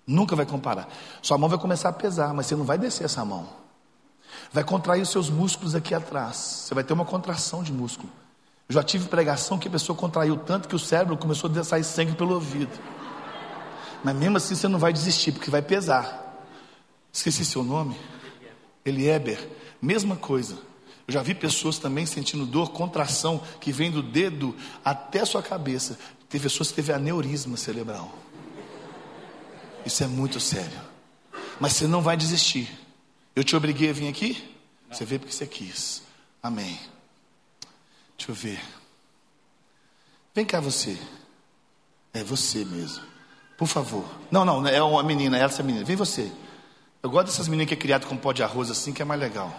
Nunca vai comparar. Sua mão vai começar a pesar, mas você não vai descer essa mão. Vai contrair os seus músculos aqui atrás. Você vai ter uma contração de músculo. Eu já tive pregação que a pessoa contraiu tanto que o cérebro começou a sair sangue pelo ouvido. Mas mesmo assim você não vai desistir, porque vai pesar. Esqueci seu nome? Elieber. Mesma coisa. Eu já vi pessoas também sentindo dor, contração, que vem do dedo até a sua cabeça. Tem pessoas que teve aneurisma cerebral. Isso é muito sério. Mas você não vai desistir. Eu te obriguei a vir aqui? Você veio porque você quis. Amém. Deixa eu ver. Vem cá você. É você mesmo. Por favor. Não, não, é uma menina, é essa menina. Vem você. Eu gosto dessas meninas que é criado com pó de arroz assim, que é mais legal.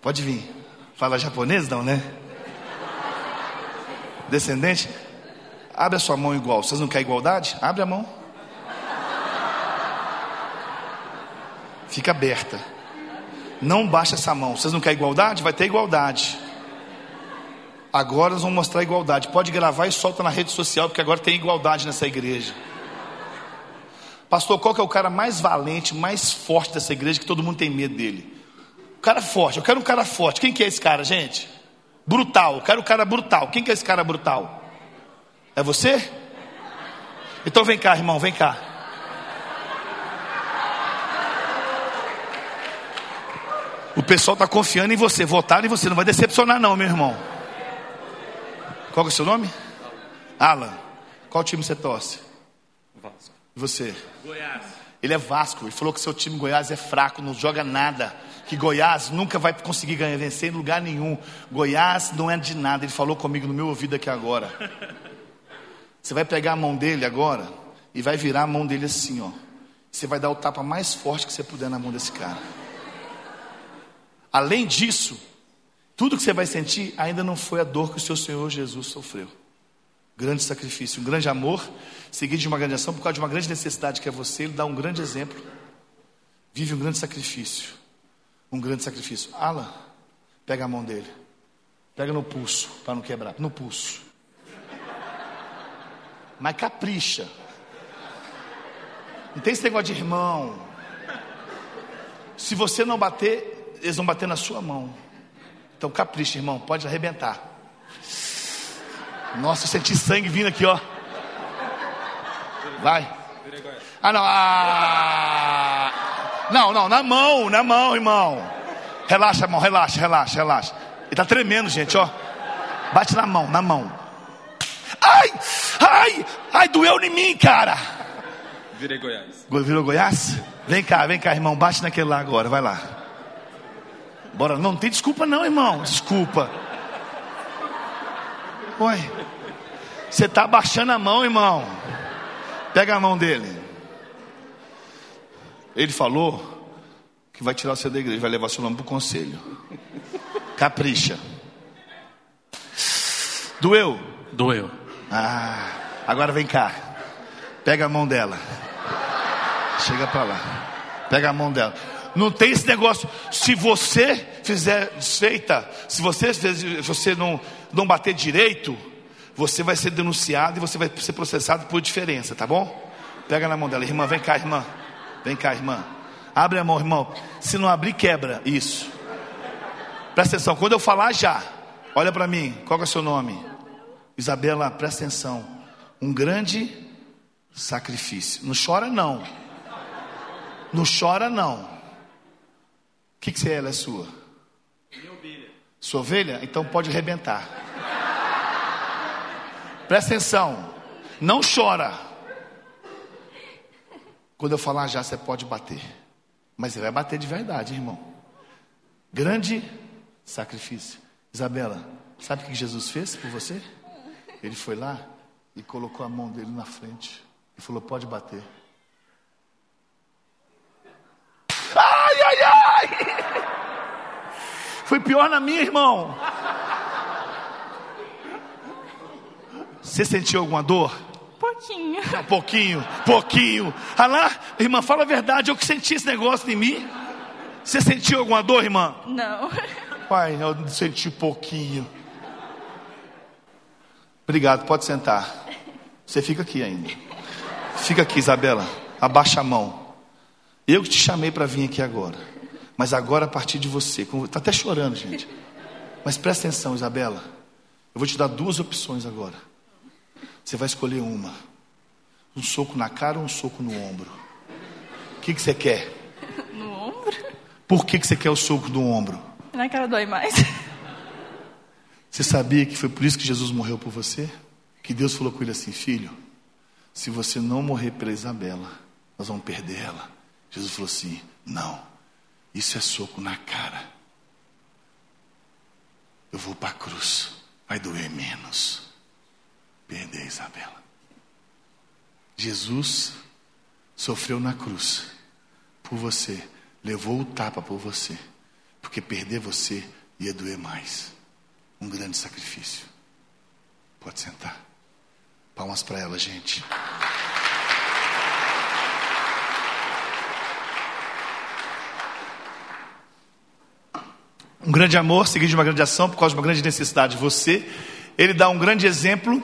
Pode vir. Fala japonês não, né? Descendente? Abre a sua mão igual. Vocês não querem igualdade? Abre a mão. Fica aberta. Não baixa essa mão. Vocês não querem igualdade? Vai ter igualdade. Agora nós vamos mostrar igualdade. Pode gravar e solta na rede social, porque agora tem igualdade nessa igreja. Pastor, qual que é o cara mais valente, mais forte dessa igreja que todo mundo tem medo dele? O cara forte. Eu quero um cara forte. Quem que é esse cara, gente? Brutal. Eu quero um cara brutal. Quem que é esse cara brutal? É você? Então vem cá, irmão, vem cá. O pessoal está confiando em você, votaram em você, não vai decepcionar não, meu irmão. Qual é o seu nome? Alan. Qual time você torce? Vasco. E você? Goiás. Ele é Vasco. Ele falou que seu time Goiás é fraco, não joga nada. Que Goiás nunca vai conseguir ganhar, vencer em lugar nenhum. Goiás não é de nada. Ele falou comigo no meu ouvido aqui agora. Você vai pegar a mão dele agora e vai virar a mão dele assim, ó. Você vai dar o tapa mais forte que você puder na mão desse cara. Além disso, tudo que você vai sentir ainda não foi a dor que o seu Senhor Jesus sofreu. Grande sacrifício, um grande amor, seguido de uma grande ação, por causa de uma grande necessidade que é você, ele dá um grande exemplo. Vive um grande sacrifício. Um grande sacrifício. Alan, pega a mão dele. Pega no pulso, para não quebrar. No pulso. Mas capricha. Não tem esse negócio de irmão. Se você não bater, eles vão bater na sua mão. Então capricha, irmão, pode arrebentar. Nossa, eu senti sangue vindo aqui, ó. Vai. Ah, não. Ah. Não, não, na mão, na mão, irmão. Relaxa, irmão, relaxa, relaxa, relaxa. Ele tá tremendo, gente, ó. Bate na mão, na mão. Ai, ai, ai, doeu em mim, cara. Virei Goiás. Virou Goiás? Vem cá, vem cá, irmão. Bate naquele lá agora, vai lá. Bora, não, não tem desculpa não, irmão. Desculpa. Oi. Você está abaixando a mão, irmão. Pega a mão dele. Ele falou que vai tirar você da igreja, vai levar seu nome para o conselho. Capricha. Doeu? Doeu. Ah, agora vem cá. Pega a mão dela. Chega para lá. Pega a mão dela. Não tem esse negócio. Se você fizer desfeita, se você, se você não, não bater direito, você vai ser denunciado e você vai ser processado por diferença, tá bom? Pega na mão dela, irmã, vem cá, irmã. Vem cá, irmã. Abre a mão, irmão. Se não abrir, quebra. Isso. Presta atenção. Quando eu falar já, olha para mim. Qual é o seu nome? Isabela, presta atenção. Um grande sacrifício. Não chora, não. Não chora, não. O que, que você é? Ela é sua? Minha ovelha. Sua ovelha? Então pode arrebentar. Presta atenção. Não chora. Quando eu falar já, você pode bater. Mas você vai bater de verdade, irmão. Grande sacrifício. Isabela, sabe o que Jesus fez por você? Ele foi lá e colocou a mão dele na frente e falou: Pode bater. Ai, ai, ai! Foi pior na minha, irmão. Você sentiu alguma dor? Pouquinho. Um pouquinho, pouquinho. Ah lá, irmã, fala a verdade, eu que senti esse negócio em mim. Você sentiu alguma dor, irmã? Não. Pai, eu senti pouquinho. Obrigado, pode sentar. Você fica aqui ainda. Fica aqui, Isabela. Abaixa a mão. Eu que te chamei para vir aqui agora. Mas agora a partir de você. Está até chorando, gente. Mas presta atenção, Isabela. Eu vou te dar duas opções agora. Você vai escolher uma: um soco na cara ou um soco no ombro. O que, que você quer? No ombro? Por que, que você quer o soco no ombro? Na cara dói mais. Você sabia que foi por isso que Jesus morreu por você? Que Deus falou com ele assim: Filho, se você não morrer pela Isabela, nós vamos perder ela. Jesus falou assim: Não, isso é soco na cara. Eu vou para a cruz, vai doer menos perder Isabela. Jesus sofreu na cruz por você, levou o tapa por você, porque perder você ia doer mais. Um grande sacrifício. Pode sentar. Palmas para ela, gente. Um grande amor seguido de uma grande ação por causa de uma grande necessidade de você. Ele dá um grande exemplo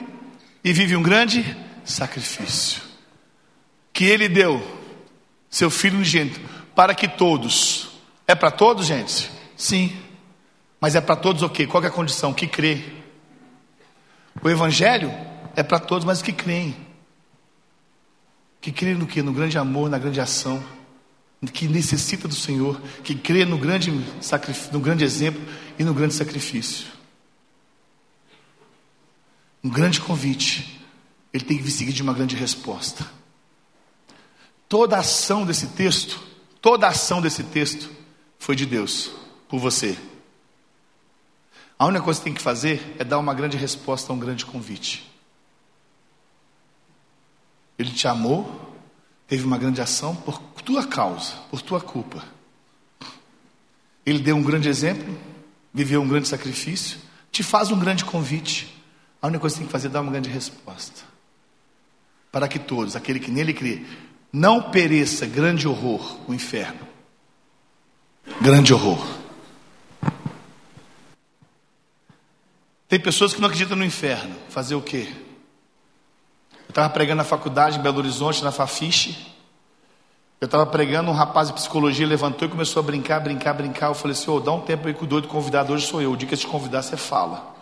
e vive um grande sacrifício. Que ele deu seu filho unigênito para que todos. É para todos, gente? Sim. Mas é para todos o quê? Qual é a condição? Que crê. O evangelho é para todos, mas que creem. Que crê no que? No grande amor, na grande ação. Que necessita do Senhor, que crê no grande, no grande exemplo e no grande sacrifício um grande convite, ele tem que vir seguir de uma grande resposta. Toda a ação desse texto, toda a ação desse texto foi de Deus, por você. A única coisa que tem que fazer é dar uma grande resposta a um grande convite. Ele te amou, teve uma grande ação por tua causa, por tua culpa. Ele deu um grande exemplo, viveu um grande sacrifício, te faz um grande convite. A única coisa que tem que fazer é dar uma grande resposta. Para que todos, aquele que nele crê, não pereça grande horror, o inferno. Grande horror. Tem pessoas que não acreditam no inferno. Fazer o quê? Eu estava pregando na faculdade em Belo Horizonte, na Fafiche. Eu estava pregando, um rapaz de psicologia levantou e começou a brincar, brincar, brincar. Eu falei assim: oh, dá um tempo aí com o doido convidado, hoje sou eu. O dia que eu te convidar, você fala.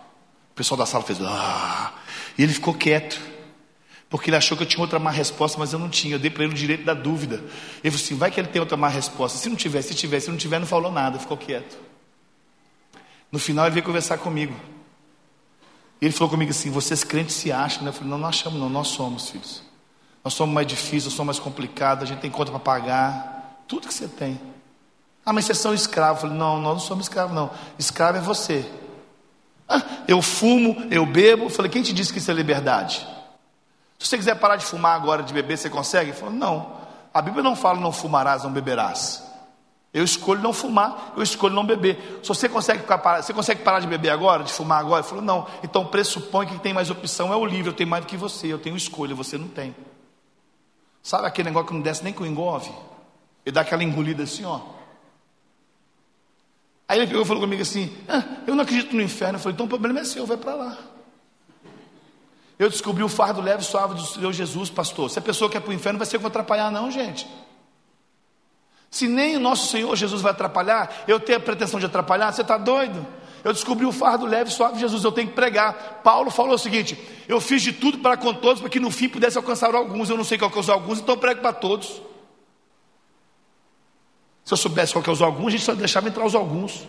O pessoal da sala fez, ah, e ele ficou quieto, porque ele achou que eu tinha outra má resposta, mas eu não tinha. Eu dei para ele o direito da dúvida. Ele falou assim: vai que ele tem outra má resposta. Se não tiver, se tiver, se não tiver, não falou nada, ficou quieto. No final, ele veio conversar comigo. Ele falou comigo assim: vocês crentes se acham, né? Eu falei: não, não achamos, não, nós somos, filhos. Nós somos mais difíceis, nós somos mais complicados, a gente tem conta para pagar, tudo que você tem. Ah, mas vocês são escravos. Eu falei: não, nós não somos escravos, não. Escravo é você. Ah, eu fumo, eu bebo. Eu falei, quem te disse que isso é liberdade? Se você quiser parar de fumar agora, de beber, você consegue? Ele falou, não. A Bíblia não fala não fumarás, não beberás. Eu escolho não fumar, eu escolho não beber. Se você consegue, ficar, você consegue parar de beber agora, de fumar agora? Ele falou, não. Então pressupõe que quem tem mais opção é o livre. Eu tenho mais do que você, eu tenho escolha, você não tem. Sabe aquele negócio que não desce nem com engove? Ele dá aquela engolida assim, ó. Aí ele pegou e falou comigo assim: ah, Eu não acredito no inferno. Eu falei: Então o problema é seu, vai para lá. Eu descobri o fardo leve e suave do Senhor Jesus, pastor. Se a pessoa quer para o inferno, vai ser que eu vou atrapalhar, não, gente. Se nem o nosso Senhor Jesus vai atrapalhar, eu tenho a pretensão de atrapalhar, você está doido? Eu descobri o fardo leve e suave de Jesus, eu tenho que pregar. Paulo falou o seguinte: eu fiz de tudo para com todos, para que no fim pudesse alcançar alguns. Eu não sei qual que é os alguns, então prego para todos. Se eu soubesse qual que é os alguns, a gente só deixava entrar os alguns.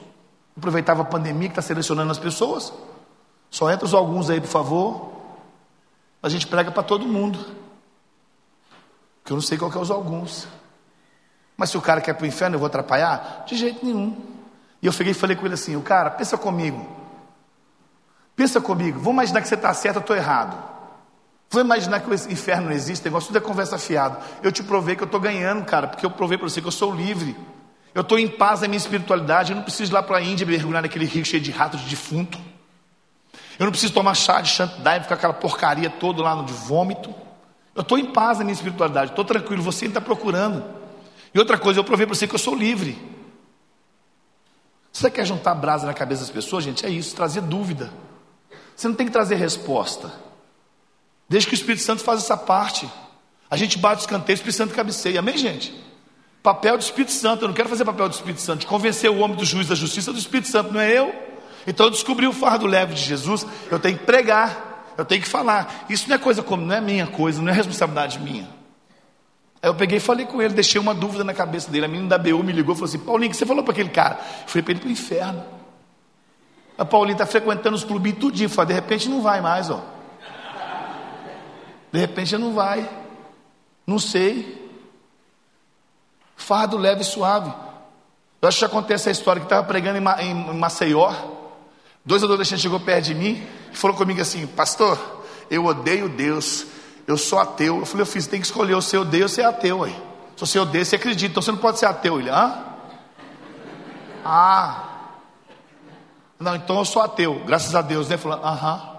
Aproveitava a pandemia que está selecionando as pessoas. Só entra os alguns aí, por favor. A gente prega para todo mundo. Que eu não sei qual que é os alguns. Mas se o cara quer para o inferno, eu vou atrapalhar? De jeito nenhum. E eu peguei e falei com ele assim: o cara, pensa comigo. Pensa comigo. Vamos imaginar que você está certo, eu estou errado. Vamos imaginar que o inferno não existe, negócio tudo é conversa fiada. Eu te provei que eu estou ganhando, cara, porque eu provei para você que eu sou livre. Eu estou em paz na minha espiritualidade. Eu não preciso ir lá para a Índia mergulhar naquele rio cheio de ratos de defunto. Eu não preciso tomar chá de Shantidai, ficar aquela porcaria toda lá no de vômito. Eu estou em paz na minha espiritualidade, estou tranquilo. Você está procurando. E outra coisa, eu provei para você que eu sou livre. Você quer juntar brasa na cabeça das pessoas, gente? É isso, trazer dúvida. Você não tem que trazer resposta. Desde que o Espírito Santo faz essa parte. A gente bate os escanteio, o Espírito Santo cabeceia. Amém, gente? Papel do Espírito Santo. Eu não quero fazer papel do Espírito Santo. De convencer o homem do juiz da justiça do Espírito Santo, não é eu. Então eu descobri o fardo leve de Jesus. Eu tenho que pregar. Eu tenho que falar. Isso não é coisa como, não é minha coisa, não é responsabilidade minha. Aí eu peguei e falei com ele, deixei uma dúvida na cabeça dele. A menina da BU me ligou e falou assim: Paulinho, o que você falou para aquele cara? Eu falei para ele para o inferno. A Paulinho está frequentando os clubes tudinho. Falei, de repente não vai mais, ó. De repente não vai. Não sei. Fardo leve e suave. Eu acho que já acontece a história que estava pregando em, em Maceió. Dois adolescentes chegou perto de mim e falou comigo assim: Pastor, eu odeio Deus eu sou ateu. Eu falei, eu fiz, tem que escolher o seu Deus ou ser ateu. Aí. Se você odeia, você acredita. Então você não pode ser ateu. Ele, hã? Ah. Não, então eu sou ateu. Graças a Deus, né? Falando, aham.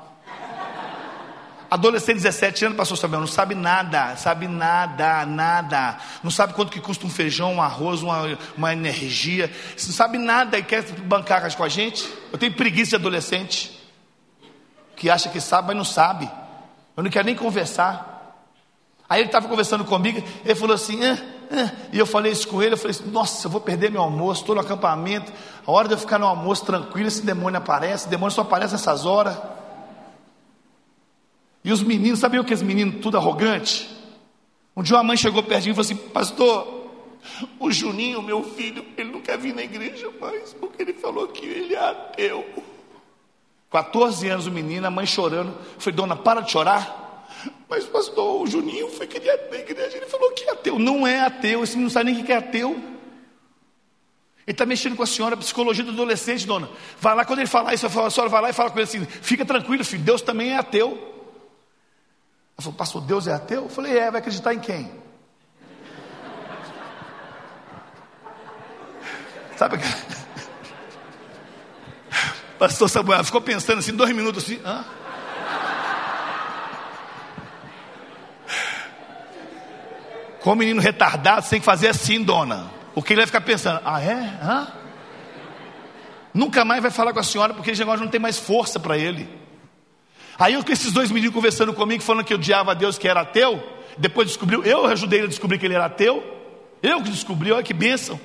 Adolescente de 17 anos, pastor Samuel, não sabe nada, sabe nada, nada. Não sabe quanto que custa um feijão, um arroz, uma, uma energia. Não sabe nada e quer bancar com a gente. Eu tenho preguiça de adolescente. Que acha que sabe, mas não sabe. Eu não quero nem conversar. Aí ele estava conversando comigo, ele falou assim, e eu falei isso com ele, eu falei assim, nossa, eu vou perder meu almoço, estou no acampamento, a hora de eu ficar no almoço tranquilo, esse demônio aparece, o demônio só aparece nessas horas. E os meninos, sabiam que os meninos tudo arrogante? Um dia uma mãe chegou mim e falou assim, pastor, o Juninho, meu filho, ele não quer vir na igreja mais, porque ele falou que ele é ateu. 14 anos o menino, a mãe chorando. Falei, dona, para de chorar. Mas, pastor, o Juninho foi ele na igreja. Ele falou que é ateu. Não é ateu, esse menino não sabe nem o que é ateu. Ele está mexendo com a senhora, a psicologia do adolescente, dona. Vai lá, quando ele falar isso, a senhora vai lá e fala com ele assim: fica tranquilo, filho, Deus também é ateu. Ela falou, pastor, Deus é ateu? Eu falei, é, vai acreditar em quem? Sabe que. Pastor Samuel ficou pensando assim, dois minutos assim. Hã? Como menino retardado, você tem que fazer assim, dona. Porque ele vai ficar pensando, ah é? Hã? Nunca mais vai falar com a senhora, porque esse negócio não tem mais força para ele. Aí eu com esses dois meninos conversando comigo, falando que odiava a Deus, que era ateu. Depois descobriu, eu ajudei ele a descobrir que ele era ateu. Eu que descobri, olha que bênção.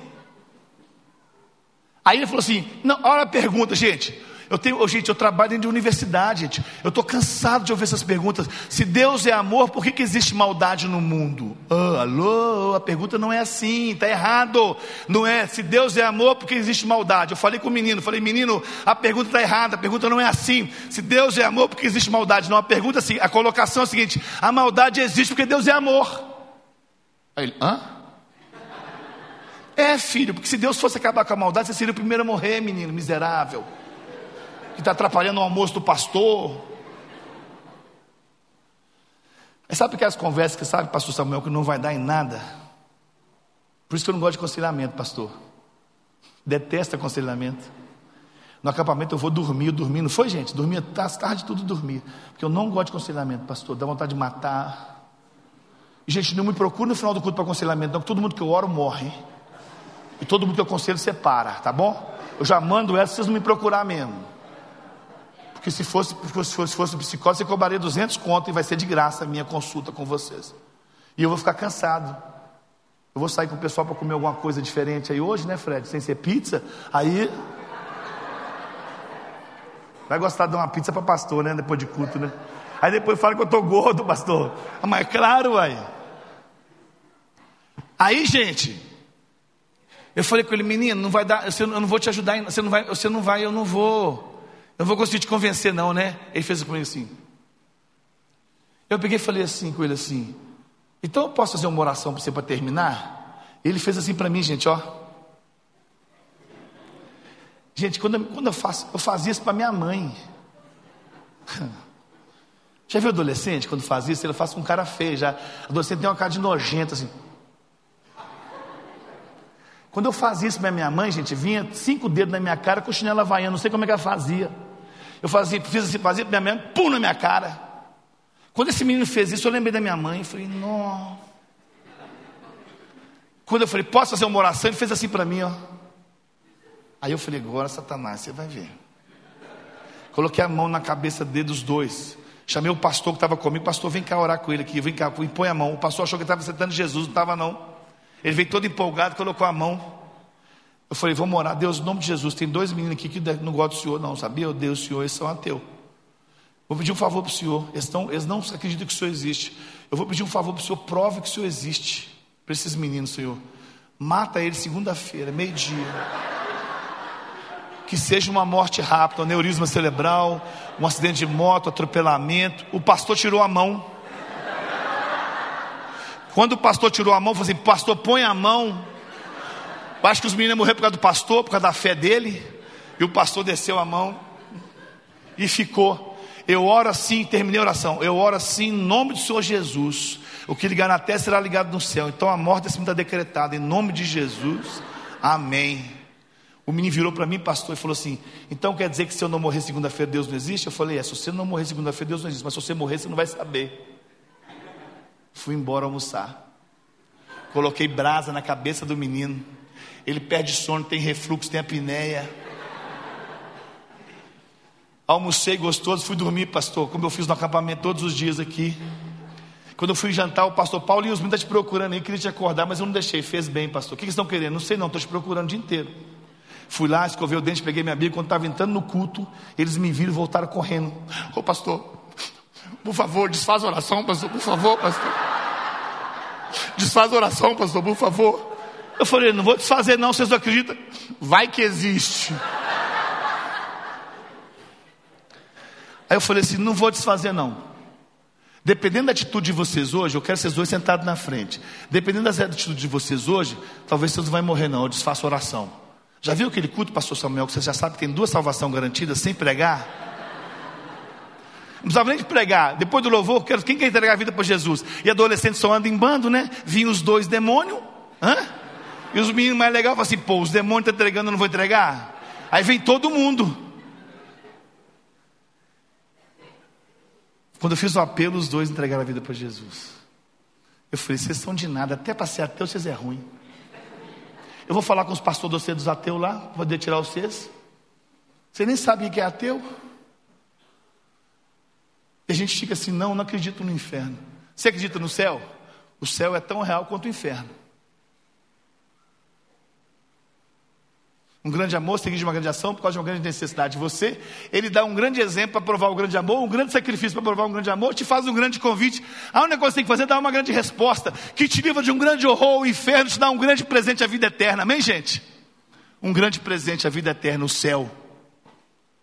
Aí ele falou assim: não, olha a pergunta, gente. Eu tenho, gente, eu trabalho dentro de universidade, gente. Eu estou cansado de ouvir essas perguntas. Se Deus é amor, por que, que existe maldade no mundo? Oh, alô, a pergunta não é assim, está errado. Não é, se Deus é amor, por que existe maldade? Eu falei com o menino, falei, menino, a pergunta está errada, a pergunta não é assim. Se Deus é amor, por que existe maldade? Não, a pergunta é assim, a colocação é a seguinte: a maldade existe porque Deus é amor. Aí ele, hã? É, filho, porque se Deus fosse acabar com a maldade, você seria o primeiro a morrer, menino miserável. Que está atrapalhando o almoço do pastor. Mas sabe aquelas conversas que sabe, pastor Samuel, que não vai dar em nada? Por isso que eu não gosto de aconselhamento, pastor. Detesto aconselhamento. No acampamento eu vou dormir, eu foi, gente? Dormia às tarde tudo dormir. Porque eu não gosto de aconselhamento, pastor. Dá vontade de matar. Gente, não me procura no final do culto para aconselhamento, não, porque todo mundo que eu oro morre. E todo mundo que eu aconselho separa, tá bom? Eu já mando essa, vocês não me procurar mesmo. Porque se fosse, se fosse, se fosse psicólogo, você cobraria 200 conto e vai ser de graça a minha consulta com vocês. E eu vou ficar cansado. Eu vou sair com o pessoal para comer alguma coisa diferente aí hoje, né, Fred? Sem ser pizza. Aí Vai gostar de uma pizza para pastor, né? Depois de culto, né? Aí depois fala que eu tô gordo, pastor. Mas claro, aí. Aí, gente, eu falei com ele, menino, não vai dar, eu não vou te ajudar, você não vai, você não vai, eu não vou, eu não vou conseguir te convencer, não, né? Ele fez comigo assim. Eu peguei e falei assim com ele assim. Então eu posso fazer uma oração para você para terminar? Ele fez assim para mim, gente, ó. Gente, quando, eu, quando eu faço, eu fazia isso para minha mãe. Já viu adolescente quando faz isso? Ele faz com cara feio já. Adolescente tem uma cara de nojento assim. Quando eu fazia isso para minha mãe, gente, vinha cinco dedos na minha cara com chinela havaiana, não sei como é que ela fazia. Eu fazia, fiz assim, fazia para minha mãe, pum na minha cara. Quando esse menino fez isso, eu lembrei da minha mãe, falei, não. Quando eu falei, posso fazer uma oração? Ele fez assim para mim, ó. Aí eu falei, agora Satanás, você vai ver. Coloquei a mão na cabeça dele dos dois. Chamei o pastor que estava comigo, pastor, vem cá orar com ele aqui, vem cá, põe a mão. O pastor achou que estava sentando Jesus, não estava não. Ele veio todo empolgado, colocou a mão. Eu falei, vamos orar, Deus, em nome de Jesus, tem dois meninos aqui que não gostam do Senhor, não, sabia? Deus, o Senhor, eles são ateus. Vou pedir um favor para o Senhor, eles, estão, eles não acreditam que o Senhor existe. Eu vou pedir um favor para o Senhor, prove que o Senhor existe para esses meninos, Senhor. Mata eles segunda-feira, meio-dia que seja uma morte rápida, um aneurisma cerebral, um acidente de moto, atropelamento. O pastor tirou a mão. Quando o pastor tirou a mão, falou assim: Pastor, põe a mão. Acho que os meninos morreram por causa do pastor, por causa da fé dele. E o pastor desceu a mão e ficou. Eu oro assim, terminei a oração. Eu oro assim em nome do Senhor Jesus. O que ligar na terra será ligado no céu. Então a morte desse está decretada em nome de Jesus. Amém. O menino virou para mim, pastor, e falou assim: Então quer dizer que se eu não morrer segunda-feira, Deus não existe? Eu falei: É, se você não morrer segunda-feira, Deus não existe, mas se você morrer, você não vai saber. Fui embora almoçar. Coloquei brasa na cabeça do menino. Ele perde sono, tem refluxo, tem apneia. Almocei gostoso, fui dormir, pastor, como eu fiz no acampamento todos os dias aqui. Quando eu fui jantar, o pastor Paulo e os meninos estão te procurando aí, queria te acordar, mas eu não deixei. Fez bem, pastor. O que eles estão querendo? Não sei não, estou te procurando o dia inteiro. Fui lá, escovei o dente, peguei minha Bíblia. Quando estava entrando no culto, eles me viram e voltaram correndo. Ô pastor, por favor, desfaz oração, pastor, por favor, pastor. Desfaz oração, pastor, por favor. Eu falei, não vou desfazer não, vocês não acreditam? Vai que existe. Aí eu falei assim, não vou desfazer não. Dependendo da atitude de vocês hoje, eu quero vocês dois sentados na frente. Dependendo da atitude de vocês hoje, talvez vocês não vão morrer não, eu desfaço oração. Já viu aquele culto, pastor Samuel, que você já sabe que tem duas salvações garantidas sem pregar? Não precisava nem pregar. Depois do louvor, quem quer entregar a vida para Jesus? E adolescentes só andam em bando, né? Vinham os dois demônios. Hã? E os meninos mais legais falam assim: pô, os demônios estão entregando, eu não vou entregar. Aí vem todo mundo. Quando eu fiz o apelo, os dois entregaram a vida para Jesus. Eu falei: vocês são de nada, até para ser ateu, vocês é ruim. Eu vou falar com os pastores dos ateus lá, poder tirar vocês. Você nem sabe o que é ateu. A gente fica assim, não, não acredito no inferno. Você acredita no céu? O céu é tão real quanto o inferno. Um grande amor seguido de uma grande ação por causa de uma grande necessidade. Você, ele dá um grande exemplo para provar o grande amor, um grande sacrifício para provar um grande amor, te faz um grande convite. A única coisa que você tem que fazer é dar uma grande resposta, que te livra de um grande horror, o inferno, te dá um grande presente à vida eterna. Amém, gente? Um grande presente à vida eterna, o céu.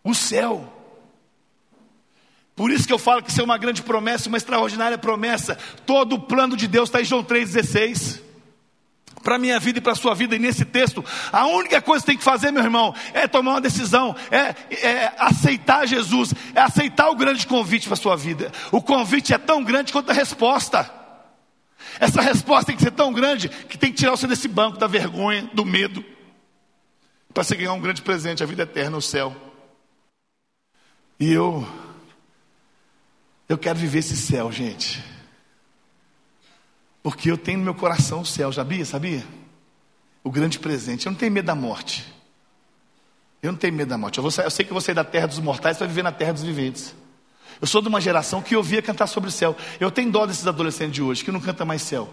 O céu. Por isso que eu falo que isso é uma grande promessa, uma extraordinária promessa. Todo o plano de Deus está em João 3,16 para a minha vida e para a sua vida, e nesse texto, a única coisa que tem que fazer, meu irmão, é tomar uma decisão, é, é aceitar Jesus, é aceitar o grande convite para a sua vida. O convite é tão grande quanto a resposta. Essa resposta tem que ser tão grande que tem que tirar você desse banco da vergonha, do medo, para você ganhar um grande presente, a vida eterna, o céu. E eu, eu quero viver esse céu, gente. Porque eu tenho no meu coração o céu, sabia? Sabia? O grande presente. Eu não tenho medo da morte. Eu não tenho medo da morte. Eu, vou, eu sei que vou sair da terra dos mortais para viver na terra dos viventes. Eu sou de uma geração que ouvia cantar sobre o céu. Eu tenho dó desses adolescentes de hoje que não cantam mais céu.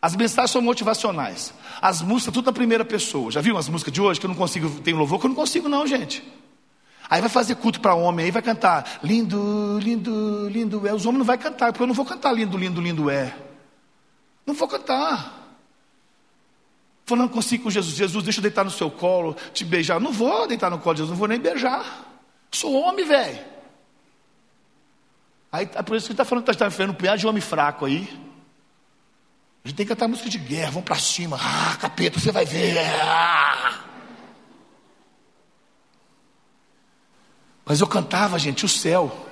As mensagens são motivacionais. As músicas, tudo na primeira pessoa. Já viu as músicas de hoje que eu não consigo, tem louvor que eu não consigo, não, gente. Aí vai fazer culto para homem, aí vai cantar lindo, lindo, lindo é. Os homens não vai cantar, porque eu não vou cantar lindo, lindo, lindo é. Não vou cantar. Falando, consigo com Jesus. Jesus, deixa eu deitar no seu colo, te beijar. Não vou deitar no colo de Jesus, não vou nem beijar. Sou homem, velho. Aí é por isso que ele está falando que está vendo um punhado de homem fraco aí. A gente tem que cantar música de guerra, vamos para cima. Ah, capeta, você vai ver. Ah. Mas eu cantava, gente, o céu.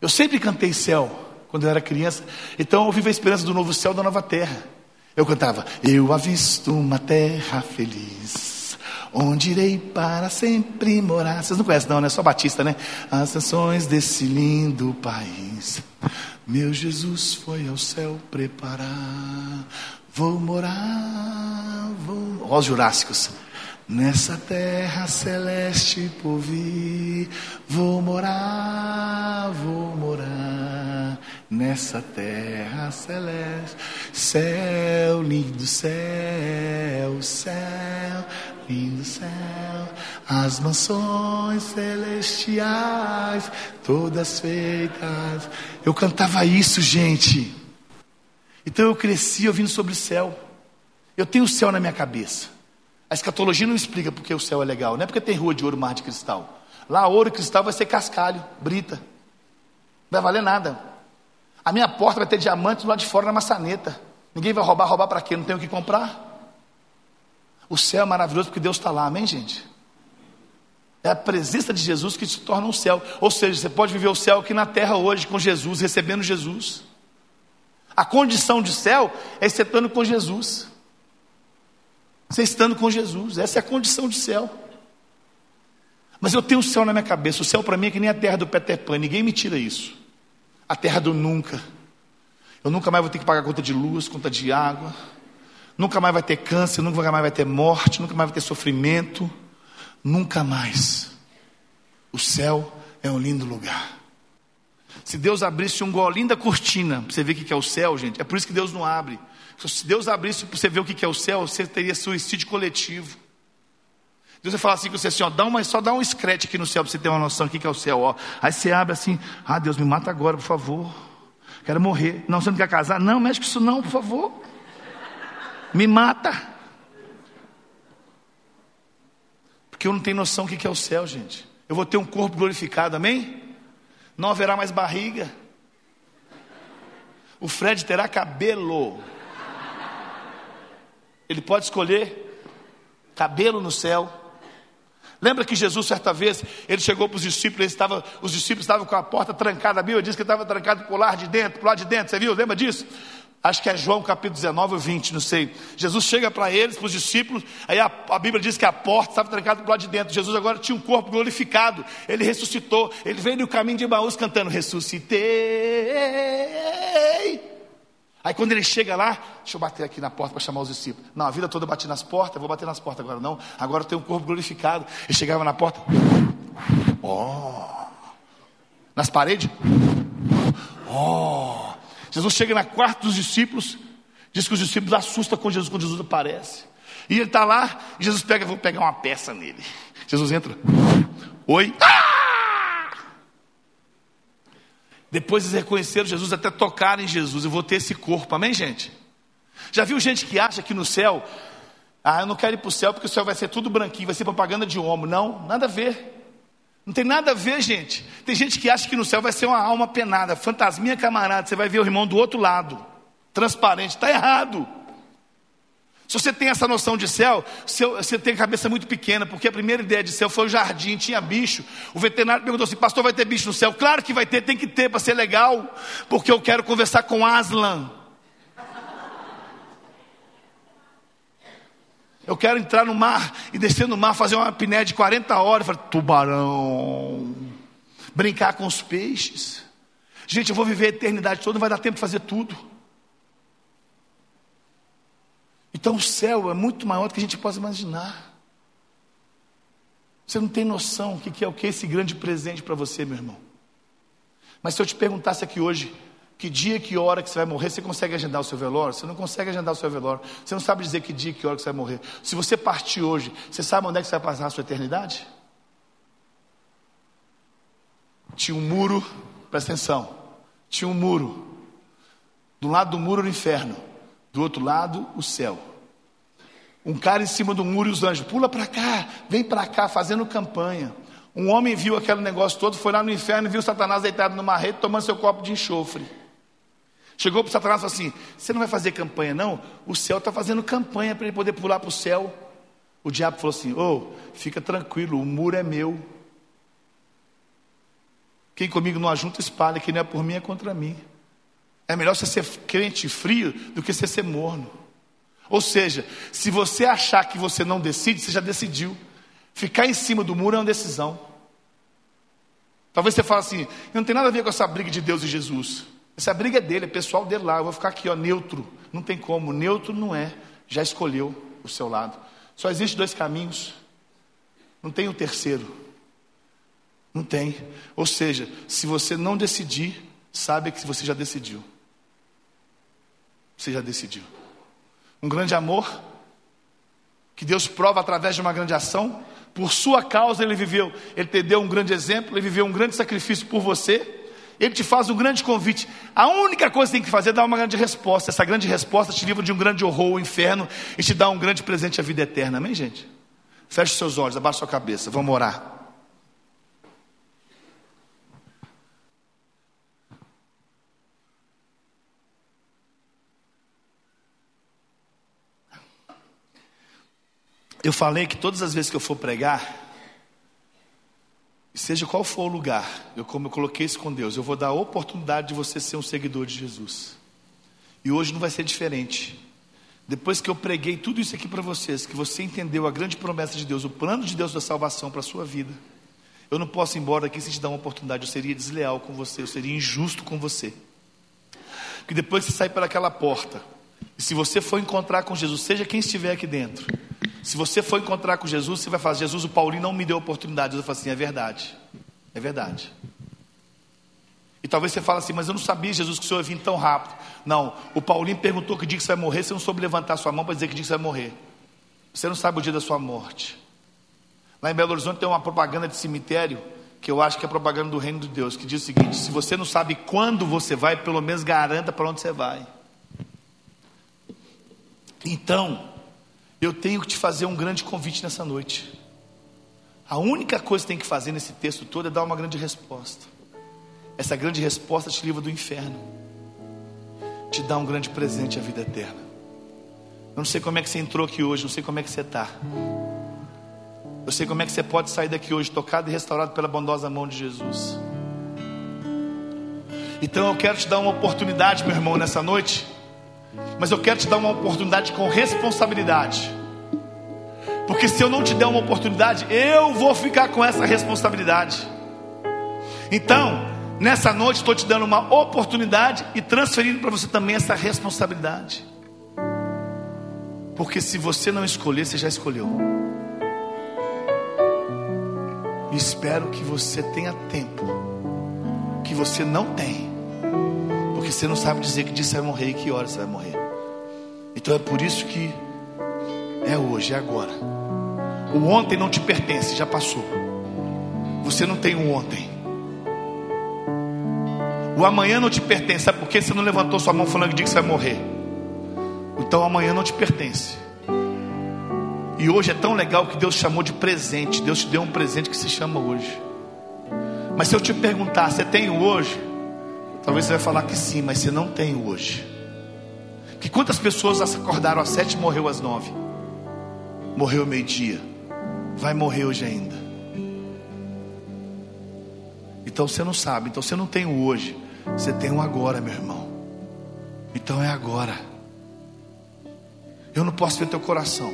Eu sempre cantei céu quando eu era criança. Então eu vivo a esperança do novo céu, da nova terra. Eu cantava: Eu avisto uma terra feliz, onde irei para sempre morar. Vocês não conhecem, não, né? Só Batista, né? As nações desse lindo país. Meu Jesus foi ao céu preparar. Vou morar, vou. Ó, os Jurássicos. Nessa terra celeste por vir, vou morar, vou morar. Nessa terra celeste, céu, lindo céu, céu, lindo céu. As mansões celestiais, todas feitas. Eu cantava isso, gente. Então eu cresci ouvindo sobre o céu. Eu tenho o céu na minha cabeça. A escatologia não explica porque o céu é legal. Não é porque tem rua de ouro, mar de cristal. Lá, ouro e cristal vai ser cascalho, brita. Não vai valer nada. A minha porta vai ter diamantes lá de fora na maçaneta. Ninguém vai roubar, roubar para quê? Não tem o que comprar. O céu é maravilhoso porque Deus está lá, amém, gente? É a presença de Jesus que se torna um céu. Ou seja, você pode viver o céu aqui na terra hoje com Jesus, recebendo Jesus. A condição de céu é estando com Jesus. Você estando com Jesus, essa é a condição de céu. Mas eu tenho o céu na minha cabeça. O céu para mim é que nem a terra do Peter Pan, ninguém me tira isso. A terra do nunca. Eu nunca mais vou ter que pagar conta de luz, conta de água. Nunca mais vai ter câncer, nunca mais vai ter morte, nunca mais vai ter sofrimento. Nunca mais. O céu é um lindo lugar. Se Deus abrisse um golinho da cortina, você ver o que é o céu, gente, é por isso que Deus não abre. Se Deus abrisse para você ver o que é o céu, você teria suicídio coletivo. Deus vai falar assim com você assim, ó, dá uma, só dá um scratch aqui no céu para você ter uma noção do que é o céu, ó. Aí você abre assim, ah Deus, me mata agora, por favor. Quero morrer. Não, você não quer casar? Não, mexe com isso não, por favor. Me mata. Porque eu não tenho noção do que é o céu, gente. Eu vou ter um corpo glorificado, amém? Não haverá mais barriga. O Fred terá cabelo. Ele pode escolher cabelo no céu. Lembra que Jesus, certa vez, ele chegou para os discípulos, estava, os discípulos estavam com a porta trancada, a Bíblia diz que estava trancado por lá de dentro, por lá de dentro, você viu? Lembra disso? Acho que é João capítulo 19 ou 20, não sei. Jesus chega para eles, para os discípulos, aí a, a, Bíblia diz que a porta estava trancada por lá de dentro. Jesus agora tinha um corpo glorificado, ele ressuscitou, ele veio no caminho de Emmaus cantando: Ressuscitei. Aí quando ele chega lá, deixa eu bater aqui na porta para chamar os discípulos. Não, a vida toda eu bati nas portas, vou bater nas portas agora não. Agora eu tenho um corpo glorificado. Ele chegava na porta, oh. Nas paredes, oh. Jesus chega na quarto dos discípulos, diz que os discípulos assustam com Jesus quando Jesus aparece. E ele está lá, e Jesus pega, vou pegar uma peça nele. Jesus entra, oi, ah! Depois eles reconheceram Jesus, até tocaram em Jesus. Eu vou ter esse corpo, amém, gente? Já viu gente que acha que no céu, ah, eu não quero ir para o céu porque o céu vai ser tudo branquinho, vai ser propaganda de homo. Não, nada a ver. Não tem nada a ver, gente. Tem gente que acha que no céu vai ser uma alma penada, fantasminha camarada. Você vai ver o irmão do outro lado, transparente. Está errado. Se você tem essa noção de céu, você tem a cabeça muito pequena, porque a primeira ideia de céu foi o jardim, tinha bicho. O veterinário perguntou assim: Pastor, vai ter bicho no céu? Claro que vai ter, tem que ter para ser legal, porque eu quero conversar com Aslan. Eu quero entrar no mar e descer no mar, fazer uma apneia de 40 horas. Falei, tubarão. Brincar com os peixes. Gente, eu vou viver a eternidade toda, não vai dar tempo de fazer tudo. Então o céu é muito maior do que a gente possa imaginar. Você não tem noção o que é o que é esse grande presente para você, meu irmão. Mas se eu te perguntasse aqui hoje, que dia, que hora que você vai morrer, você consegue agendar o seu velório? Você não consegue agendar o seu velório. Você não sabe dizer que dia, que hora que você vai morrer. Se você partir hoje, você sabe onde é que você vai passar a sua eternidade? Tinha um muro, presta atenção. Tinha um muro. Do lado do muro o inferno, do outro lado o céu. Um cara em cima do muro e os anjos, pula para cá, vem para cá, fazendo campanha. Um homem viu aquele negócio todo, foi lá no inferno e viu Satanás deitado numa rede, tomando seu copo de enxofre. Chegou para Satanás e falou assim: Você não vai fazer campanha, não? O céu está fazendo campanha para ele poder pular para o céu. O diabo falou assim: oh, fica tranquilo, o muro é meu. Quem comigo não ajunta, espalha. Quem não é por mim, é contra mim. É melhor você ser crente frio do que você ser morno. Ou seja, se você achar que você não decide, você já decidiu. Ficar em cima do muro é uma decisão. Talvez você fale assim: não tem nada a ver com essa briga de Deus e Jesus. Essa briga é dele, é pessoal dele lá. Eu vou ficar aqui, ó, neutro. Não tem como. Neutro não é. Já escolheu o seu lado. Só existe dois caminhos. Não tem o um terceiro. Não tem. Ou seja, se você não decidir, sabe que você já decidiu. Você já decidiu. Um grande amor que Deus prova através de uma grande ação. Por sua causa ele viveu, ele te deu um grande exemplo, ele viveu um grande sacrifício por você. Ele te faz um grande convite. A única coisa que tem que fazer é dar uma grande resposta. Essa grande resposta te livra de um grande horror, o inferno, e te dá um grande presente à vida eterna. Amém, gente? Feche seus olhos, abaixe sua cabeça. Vamos orar. Eu falei que todas as vezes que eu for pregar, seja qual for o lugar, eu como eu coloquei isso com Deus, eu vou dar a oportunidade de você ser um seguidor de Jesus. E hoje não vai ser diferente. Depois que eu preguei tudo isso aqui para vocês, que você entendeu a grande promessa de Deus, o plano de Deus da salvação para a sua vida, eu não posso ir embora aqui sem te dar uma oportunidade, eu seria desleal com você, eu seria injusto com você. Porque depois que você sair pelaquela porta, e se você for encontrar com Jesus, seja quem estiver aqui dentro, se você for encontrar com Jesus, você vai falar: Jesus, o Paulinho não me deu oportunidade. Eu falo assim: é verdade, é verdade. E talvez você fale assim: mas eu não sabia, Jesus, que o Senhor ia vir tão rápido. Não, o Paulinho perguntou que dia que você vai morrer, você não soube levantar sua mão para dizer que dia que você vai morrer. Você não sabe o dia da sua morte. Lá em Belo Horizonte tem uma propaganda de cemitério, que eu acho que é propaganda do reino de Deus, que diz o seguinte: se você não sabe quando você vai, pelo menos garanta para onde você vai. Então, eu tenho que te fazer um grande convite nessa noite. A única coisa que tem que fazer nesse texto todo é dar uma grande resposta. Essa grande resposta te livra do inferno, te dá um grande presente à vida eterna. Eu não sei como é que você entrou aqui hoje, não sei como é que você está. Eu sei como é que você pode sair daqui hoje, tocado e restaurado pela bondosa mão de Jesus. Então eu quero te dar uma oportunidade, meu irmão, nessa noite mas eu quero te dar uma oportunidade com responsabilidade. Porque se eu não te der uma oportunidade, eu vou ficar com essa responsabilidade. Então, nessa noite estou te dando uma oportunidade e transferindo para você também essa responsabilidade. Porque se você não escolher, você já escolheu. Espero que você tenha tempo que você não tem. Porque você não sabe dizer que dia você vai morrer e que hora você vai morrer. Então é por isso que é hoje, é agora. O ontem não te pertence, já passou. Você não tem um ontem. O amanhã não te pertence, sabe por que você não levantou sua mão falando que você vai morrer? Então amanhã não te pertence. E hoje é tão legal que Deus chamou de presente. Deus te deu um presente que se chama hoje. Mas se eu te perguntar, você tem o hoje? Talvez você vai falar que sim, mas você não tem o hoje. Que quantas pessoas acordaram às sete e morreu às nove? Morreu meio-dia. Vai morrer hoje ainda. Então você não sabe, então você não tem o hoje, você tem o agora, meu irmão. Então é agora. Eu não posso ver teu coração,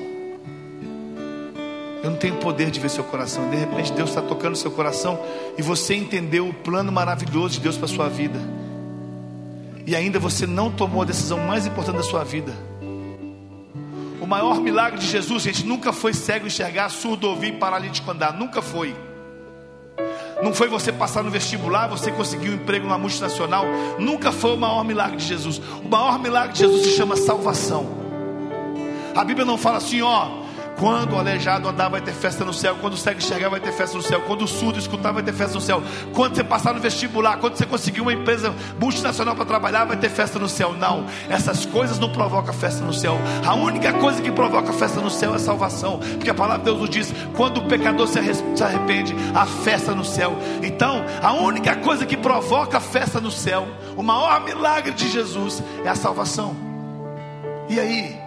Eu não tenho poder de ver seu coração. De repente Deus está tocando seu coração e você entendeu o plano maravilhoso de Deus para sua vida. E ainda você não tomou a decisão mais importante da sua vida. O maior milagre de Jesus, gente, nunca foi cego enxergar, surdo ouvir paralítico andar. Nunca foi. Não foi você passar no vestibular, você conseguir um emprego numa multinacional. Nunca foi o maior milagre de Jesus. O maior milagre de Jesus se chama salvação. A Bíblia não fala assim, ó. Quando o aleijado andar, vai ter festa no céu. Quando o cego enxergar, vai ter festa no céu. Quando o surdo escutar, vai ter festa no céu. Quando você passar no vestibular, quando você conseguir uma empresa multinacional para trabalhar, vai ter festa no céu. Não, essas coisas não provocam festa no céu. A única coisa que provoca festa no céu é salvação. Porque a palavra de Deus nos diz: quando o pecador se arrepende, há festa no céu. Então, a única coisa que provoca festa no céu, o maior milagre de Jesus, é a salvação. E aí?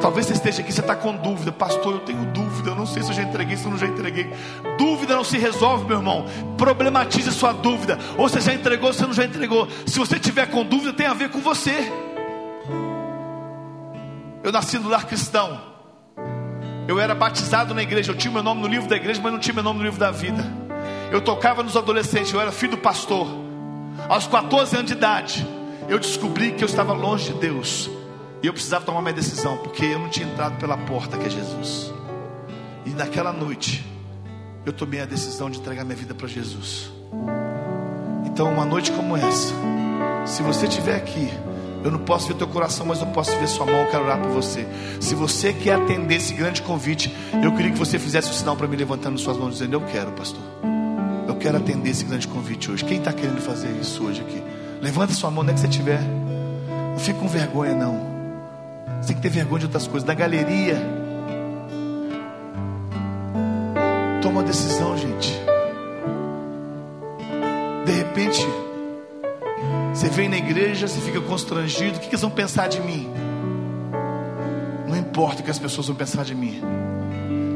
Talvez você esteja aqui, você está com dúvida, pastor. Eu tenho dúvida, eu não sei se eu já entreguei, se eu não já entreguei. Dúvida não se resolve, meu irmão. Problematize sua dúvida. Ou você já entregou, ou você não já entregou. Se você tiver com dúvida, tem a ver com você. Eu nasci no lar cristão. Eu era batizado na igreja. Eu tinha meu nome no livro da igreja, mas não tinha meu nome no livro da vida. Eu tocava nos adolescentes. Eu era filho do pastor. Aos 14 anos de idade, eu descobri que eu estava longe de Deus. E eu precisava tomar minha decisão, porque eu não tinha entrado pela porta que é Jesus. E naquela noite, eu tomei a decisão de entregar minha vida para Jesus. Então, uma noite como essa, se você estiver aqui, eu não posso ver teu coração, mas eu posso ver sua mão, eu quero orar por você. Se você quer atender esse grande convite, eu queria que você fizesse o um sinal para mim levantando suas mãos, dizendo: Eu quero, pastor. Eu quero atender esse grande convite hoje. Quem está querendo fazer isso hoje aqui? Levanta sua mão onde é que você estiver. Não fique com vergonha, não. Você tem que ter vergonha de outras coisas. Da galeria. Toma uma decisão, gente. De repente, você vem na igreja, você fica constrangido. O que eles vão pensar de mim? Não importa o que as pessoas vão pensar de mim.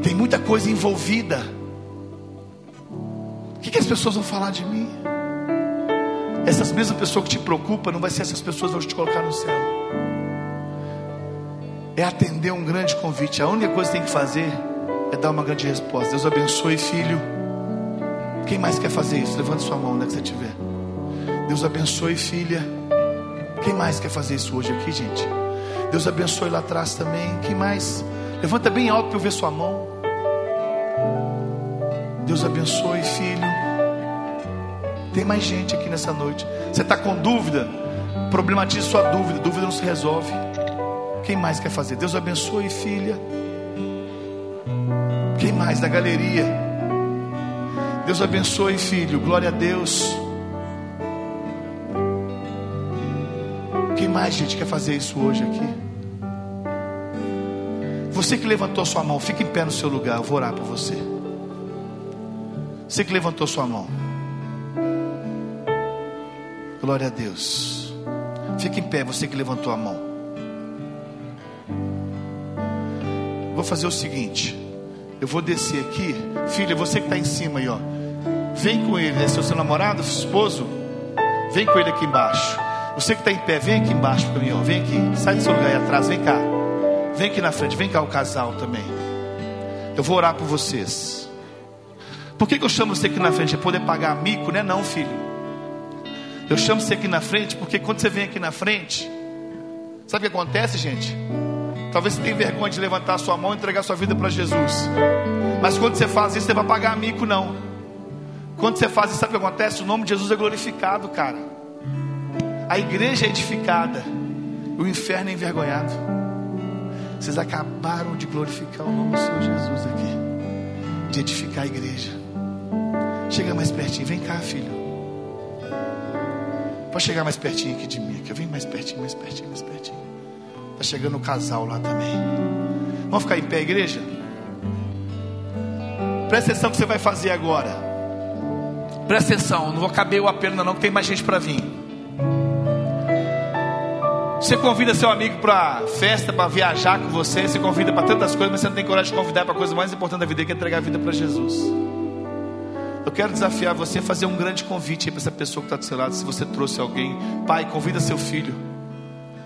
Tem muita coisa envolvida. O que as pessoas vão falar de mim? Essas mesmas pessoas que te preocupam, não vai ser essas pessoas que vão te colocar no céu é atender um grande convite. A única coisa que tem que fazer é dar uma grande resposta. Deus abençoe, filho. Quem mais quer fazer isso? Levante sua mão onde é que você estiver. Deus abençoe, filha. Quem mais quer fazer isso hoje aqui, gente? Deus abençoe lá atrás também. Quem mais? Levanta bem alto para eu ver sua mão. Deus abençoe, filho. Tem mais gente aqui nessa noite. Você está com dúvida? Problematize sua dúvida. Dúvida não se resolve. Quem mais quer fazer? Deus abençoe, filha. Quem mais da galeria? Deus abençoe, filho. Glória a Deus. Quem mais, gente, quer fazer isso hoje aqui? Você que levantou sua mão, fique em pé no seu lugar. Eu vou orar por você. Você que levantou sua mão. Glória a Deus. Fique em pé, você que levantou a mão. Vou fazer o seguinte: eu vou descer aqui, filha, você que está em cima aí, ó. Vem com ele, né? Seu, seu namorado, esposo, vem com ele aqui embaixo. Você que está em pé, vem aqui embaixo para mim, ó. Vem aqui, sai do seu lugar aí atrás, vem cá. Vem aqui na frente, vem cá o casal também. Eu vou orar por vocês. Por que, que eu chamo você aqui na frente? É poder pagar mico, né? Não, filho. Eu chamo você aqui na frente porque quando você vem aqui na frente, sabe o que acontece, gente? Talvez você tenha vergonha de levantar sua mão e entregar sua vida para Jesus. Mas quando você faz isso, você vai pagar amigo, não. Quando você faz isso, sabe o que acontece? O nome de Jesus é glorificado, cara. A igreja é edificada. O inferno é envergonhado. Vocês acabaram de glorificar o nome do Senhor Jesus aqui. De edificar a igreja. Chega mais pertinho. Vem cá, filho. Pode chegar mais pertinho aqui de mim. Aqui. Vem mais pertinho, mais pertinho, mais pertinho. Está chegando o casal lá também. Vamos ficar em pé, igreja? Presta atenção que você vai fazer agora. Presta atenção, não vou caber o apelo não, que tem mais gente para vir. Você convida seu amigo para festa, para viajar com você, você convida para tantas coisas, mas você não tem coragem de convidar para a coisa mais importante da vida, que é entregar a vida para Jesus. Eu quero desafiar você a fazer um grande convite para essa pessoa que está do seu lado. Se você trouxe alguém, pai, convida seu filho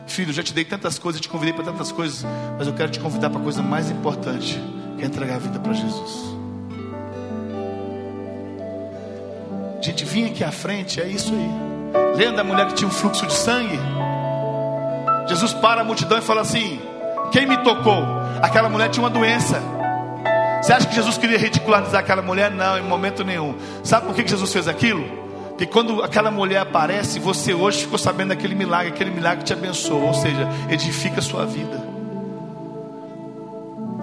Filho, já te dei tantas coisas, te convidei para tantas coisas, mas eu quero te convidar para a coisa mais importante, que é entregar a vida para Jesus. Gente, vinha aqui à frente, é isso aí. Lembra da mulher que tinha um fluxo de sangue? Jesus para a multidão e fala assim: Quem me tocou? Aquela mulher tinha uma doença. Você acha que Jesus queria ridicularizar aquela mulher? Não, em momento nenhum. Sabe por que Jesus fez aquilo? Porque quando aquela mulher aparece, você hoje ficou sabendo daquele milagre, aquele milagre te abençoou, ou seja, edifica a sua vida.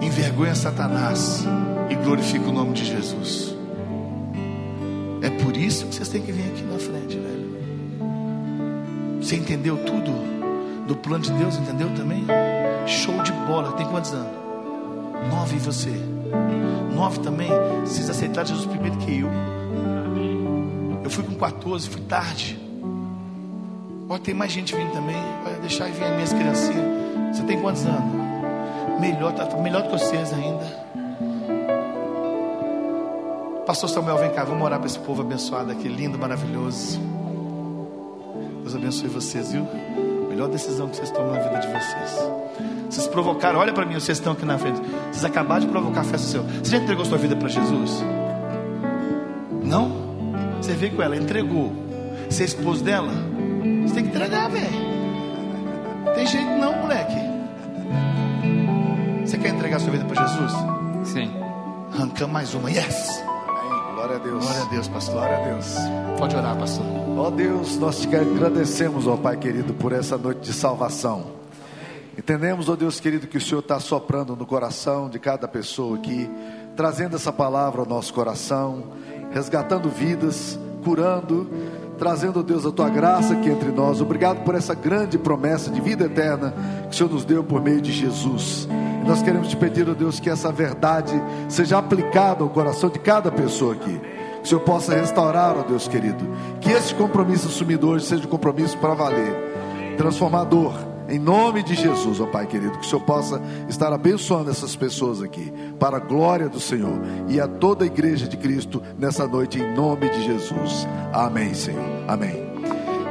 Envergonha Satanás e glorifica o nome de Jesus. É por isso que vocês têm que vir aqui na frente, velho. Você entendeu tudo do plano de Deus? Entendeu também? Show de bola. Tem quantos anos? Nove e você? Nove também? Vocês aceitaram Jesus primeiro que eu. Eu fui com 14, fui tarde. Pode ter mais gente vindo também. Vai deixar vir as minhas criancinhas. Você tem quantos anos? Melhor, tá melhor do que vocês ainda. Pastor Samuel, vem cá, vamos orar para esse povo abençoado aqui, lindo, maravilhoso. Deus abençoe vocês, viu? Melhor decisão que vocês tomam na vida de vocês. Vocês provocaram, olha para mim, vocês estão aqui na frente. Vocês acabaram de provocar a festa seu. Você já entregou sua vida para Jesus? Veio com ela, entregou. Você é esposo dela? Você tem que entregar, velho. Tem jeito não, moleque. Você quer entregar sua vida para Jesus? Sim. Arrancamos mais uma, yes. Glória a Deus. Glória a Deus, pastor. Glória a Deus. Pode orar, pastor. Ó Deus, nós te agradecemos, ó Pai querido, por essa noite de salvação. Entendemos, ó Deus querido, que o Senhor está soprando no coração de cada pessoa aqui, trazendo essa palavra ao nosso coração, resgatando vidas, curando, trazendo, Deus, a tua graça aqui entre nós. Obrigado por essa grande promessa de vida eterna que o Senhor nos deu por meio de Jesus. Nós queremos te pedir, ó Deus, que essa verdade seja aplicada ao coração de cada pessoa aqui. Que o Senhor possa restaurar, ó Deus querido. Que esse compromisso assumido hoje seja um compromisso para valer, transformador. Em nome de Jesus, ó Pai querido, que o Senhor possa estar abençoando essas pessoas aqui, para a glória do Senhor e a toda a igreja de Cristo nessa noite, em nome de Jesus. Amém, Senhor. Amém.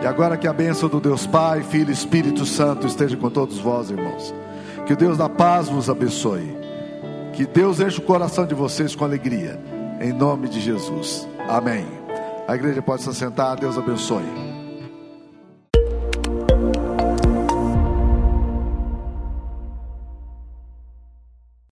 E agora que a bênção do Deus Pai, Filho e Espírito Santo esteja com todos vós, irmãos. Que o Deus da paz vos abençoe. Que Deus enche o coração de vocês com alegria. Em nome de Jesus. Amém. A igreja pode se sentar. Deus abençoe.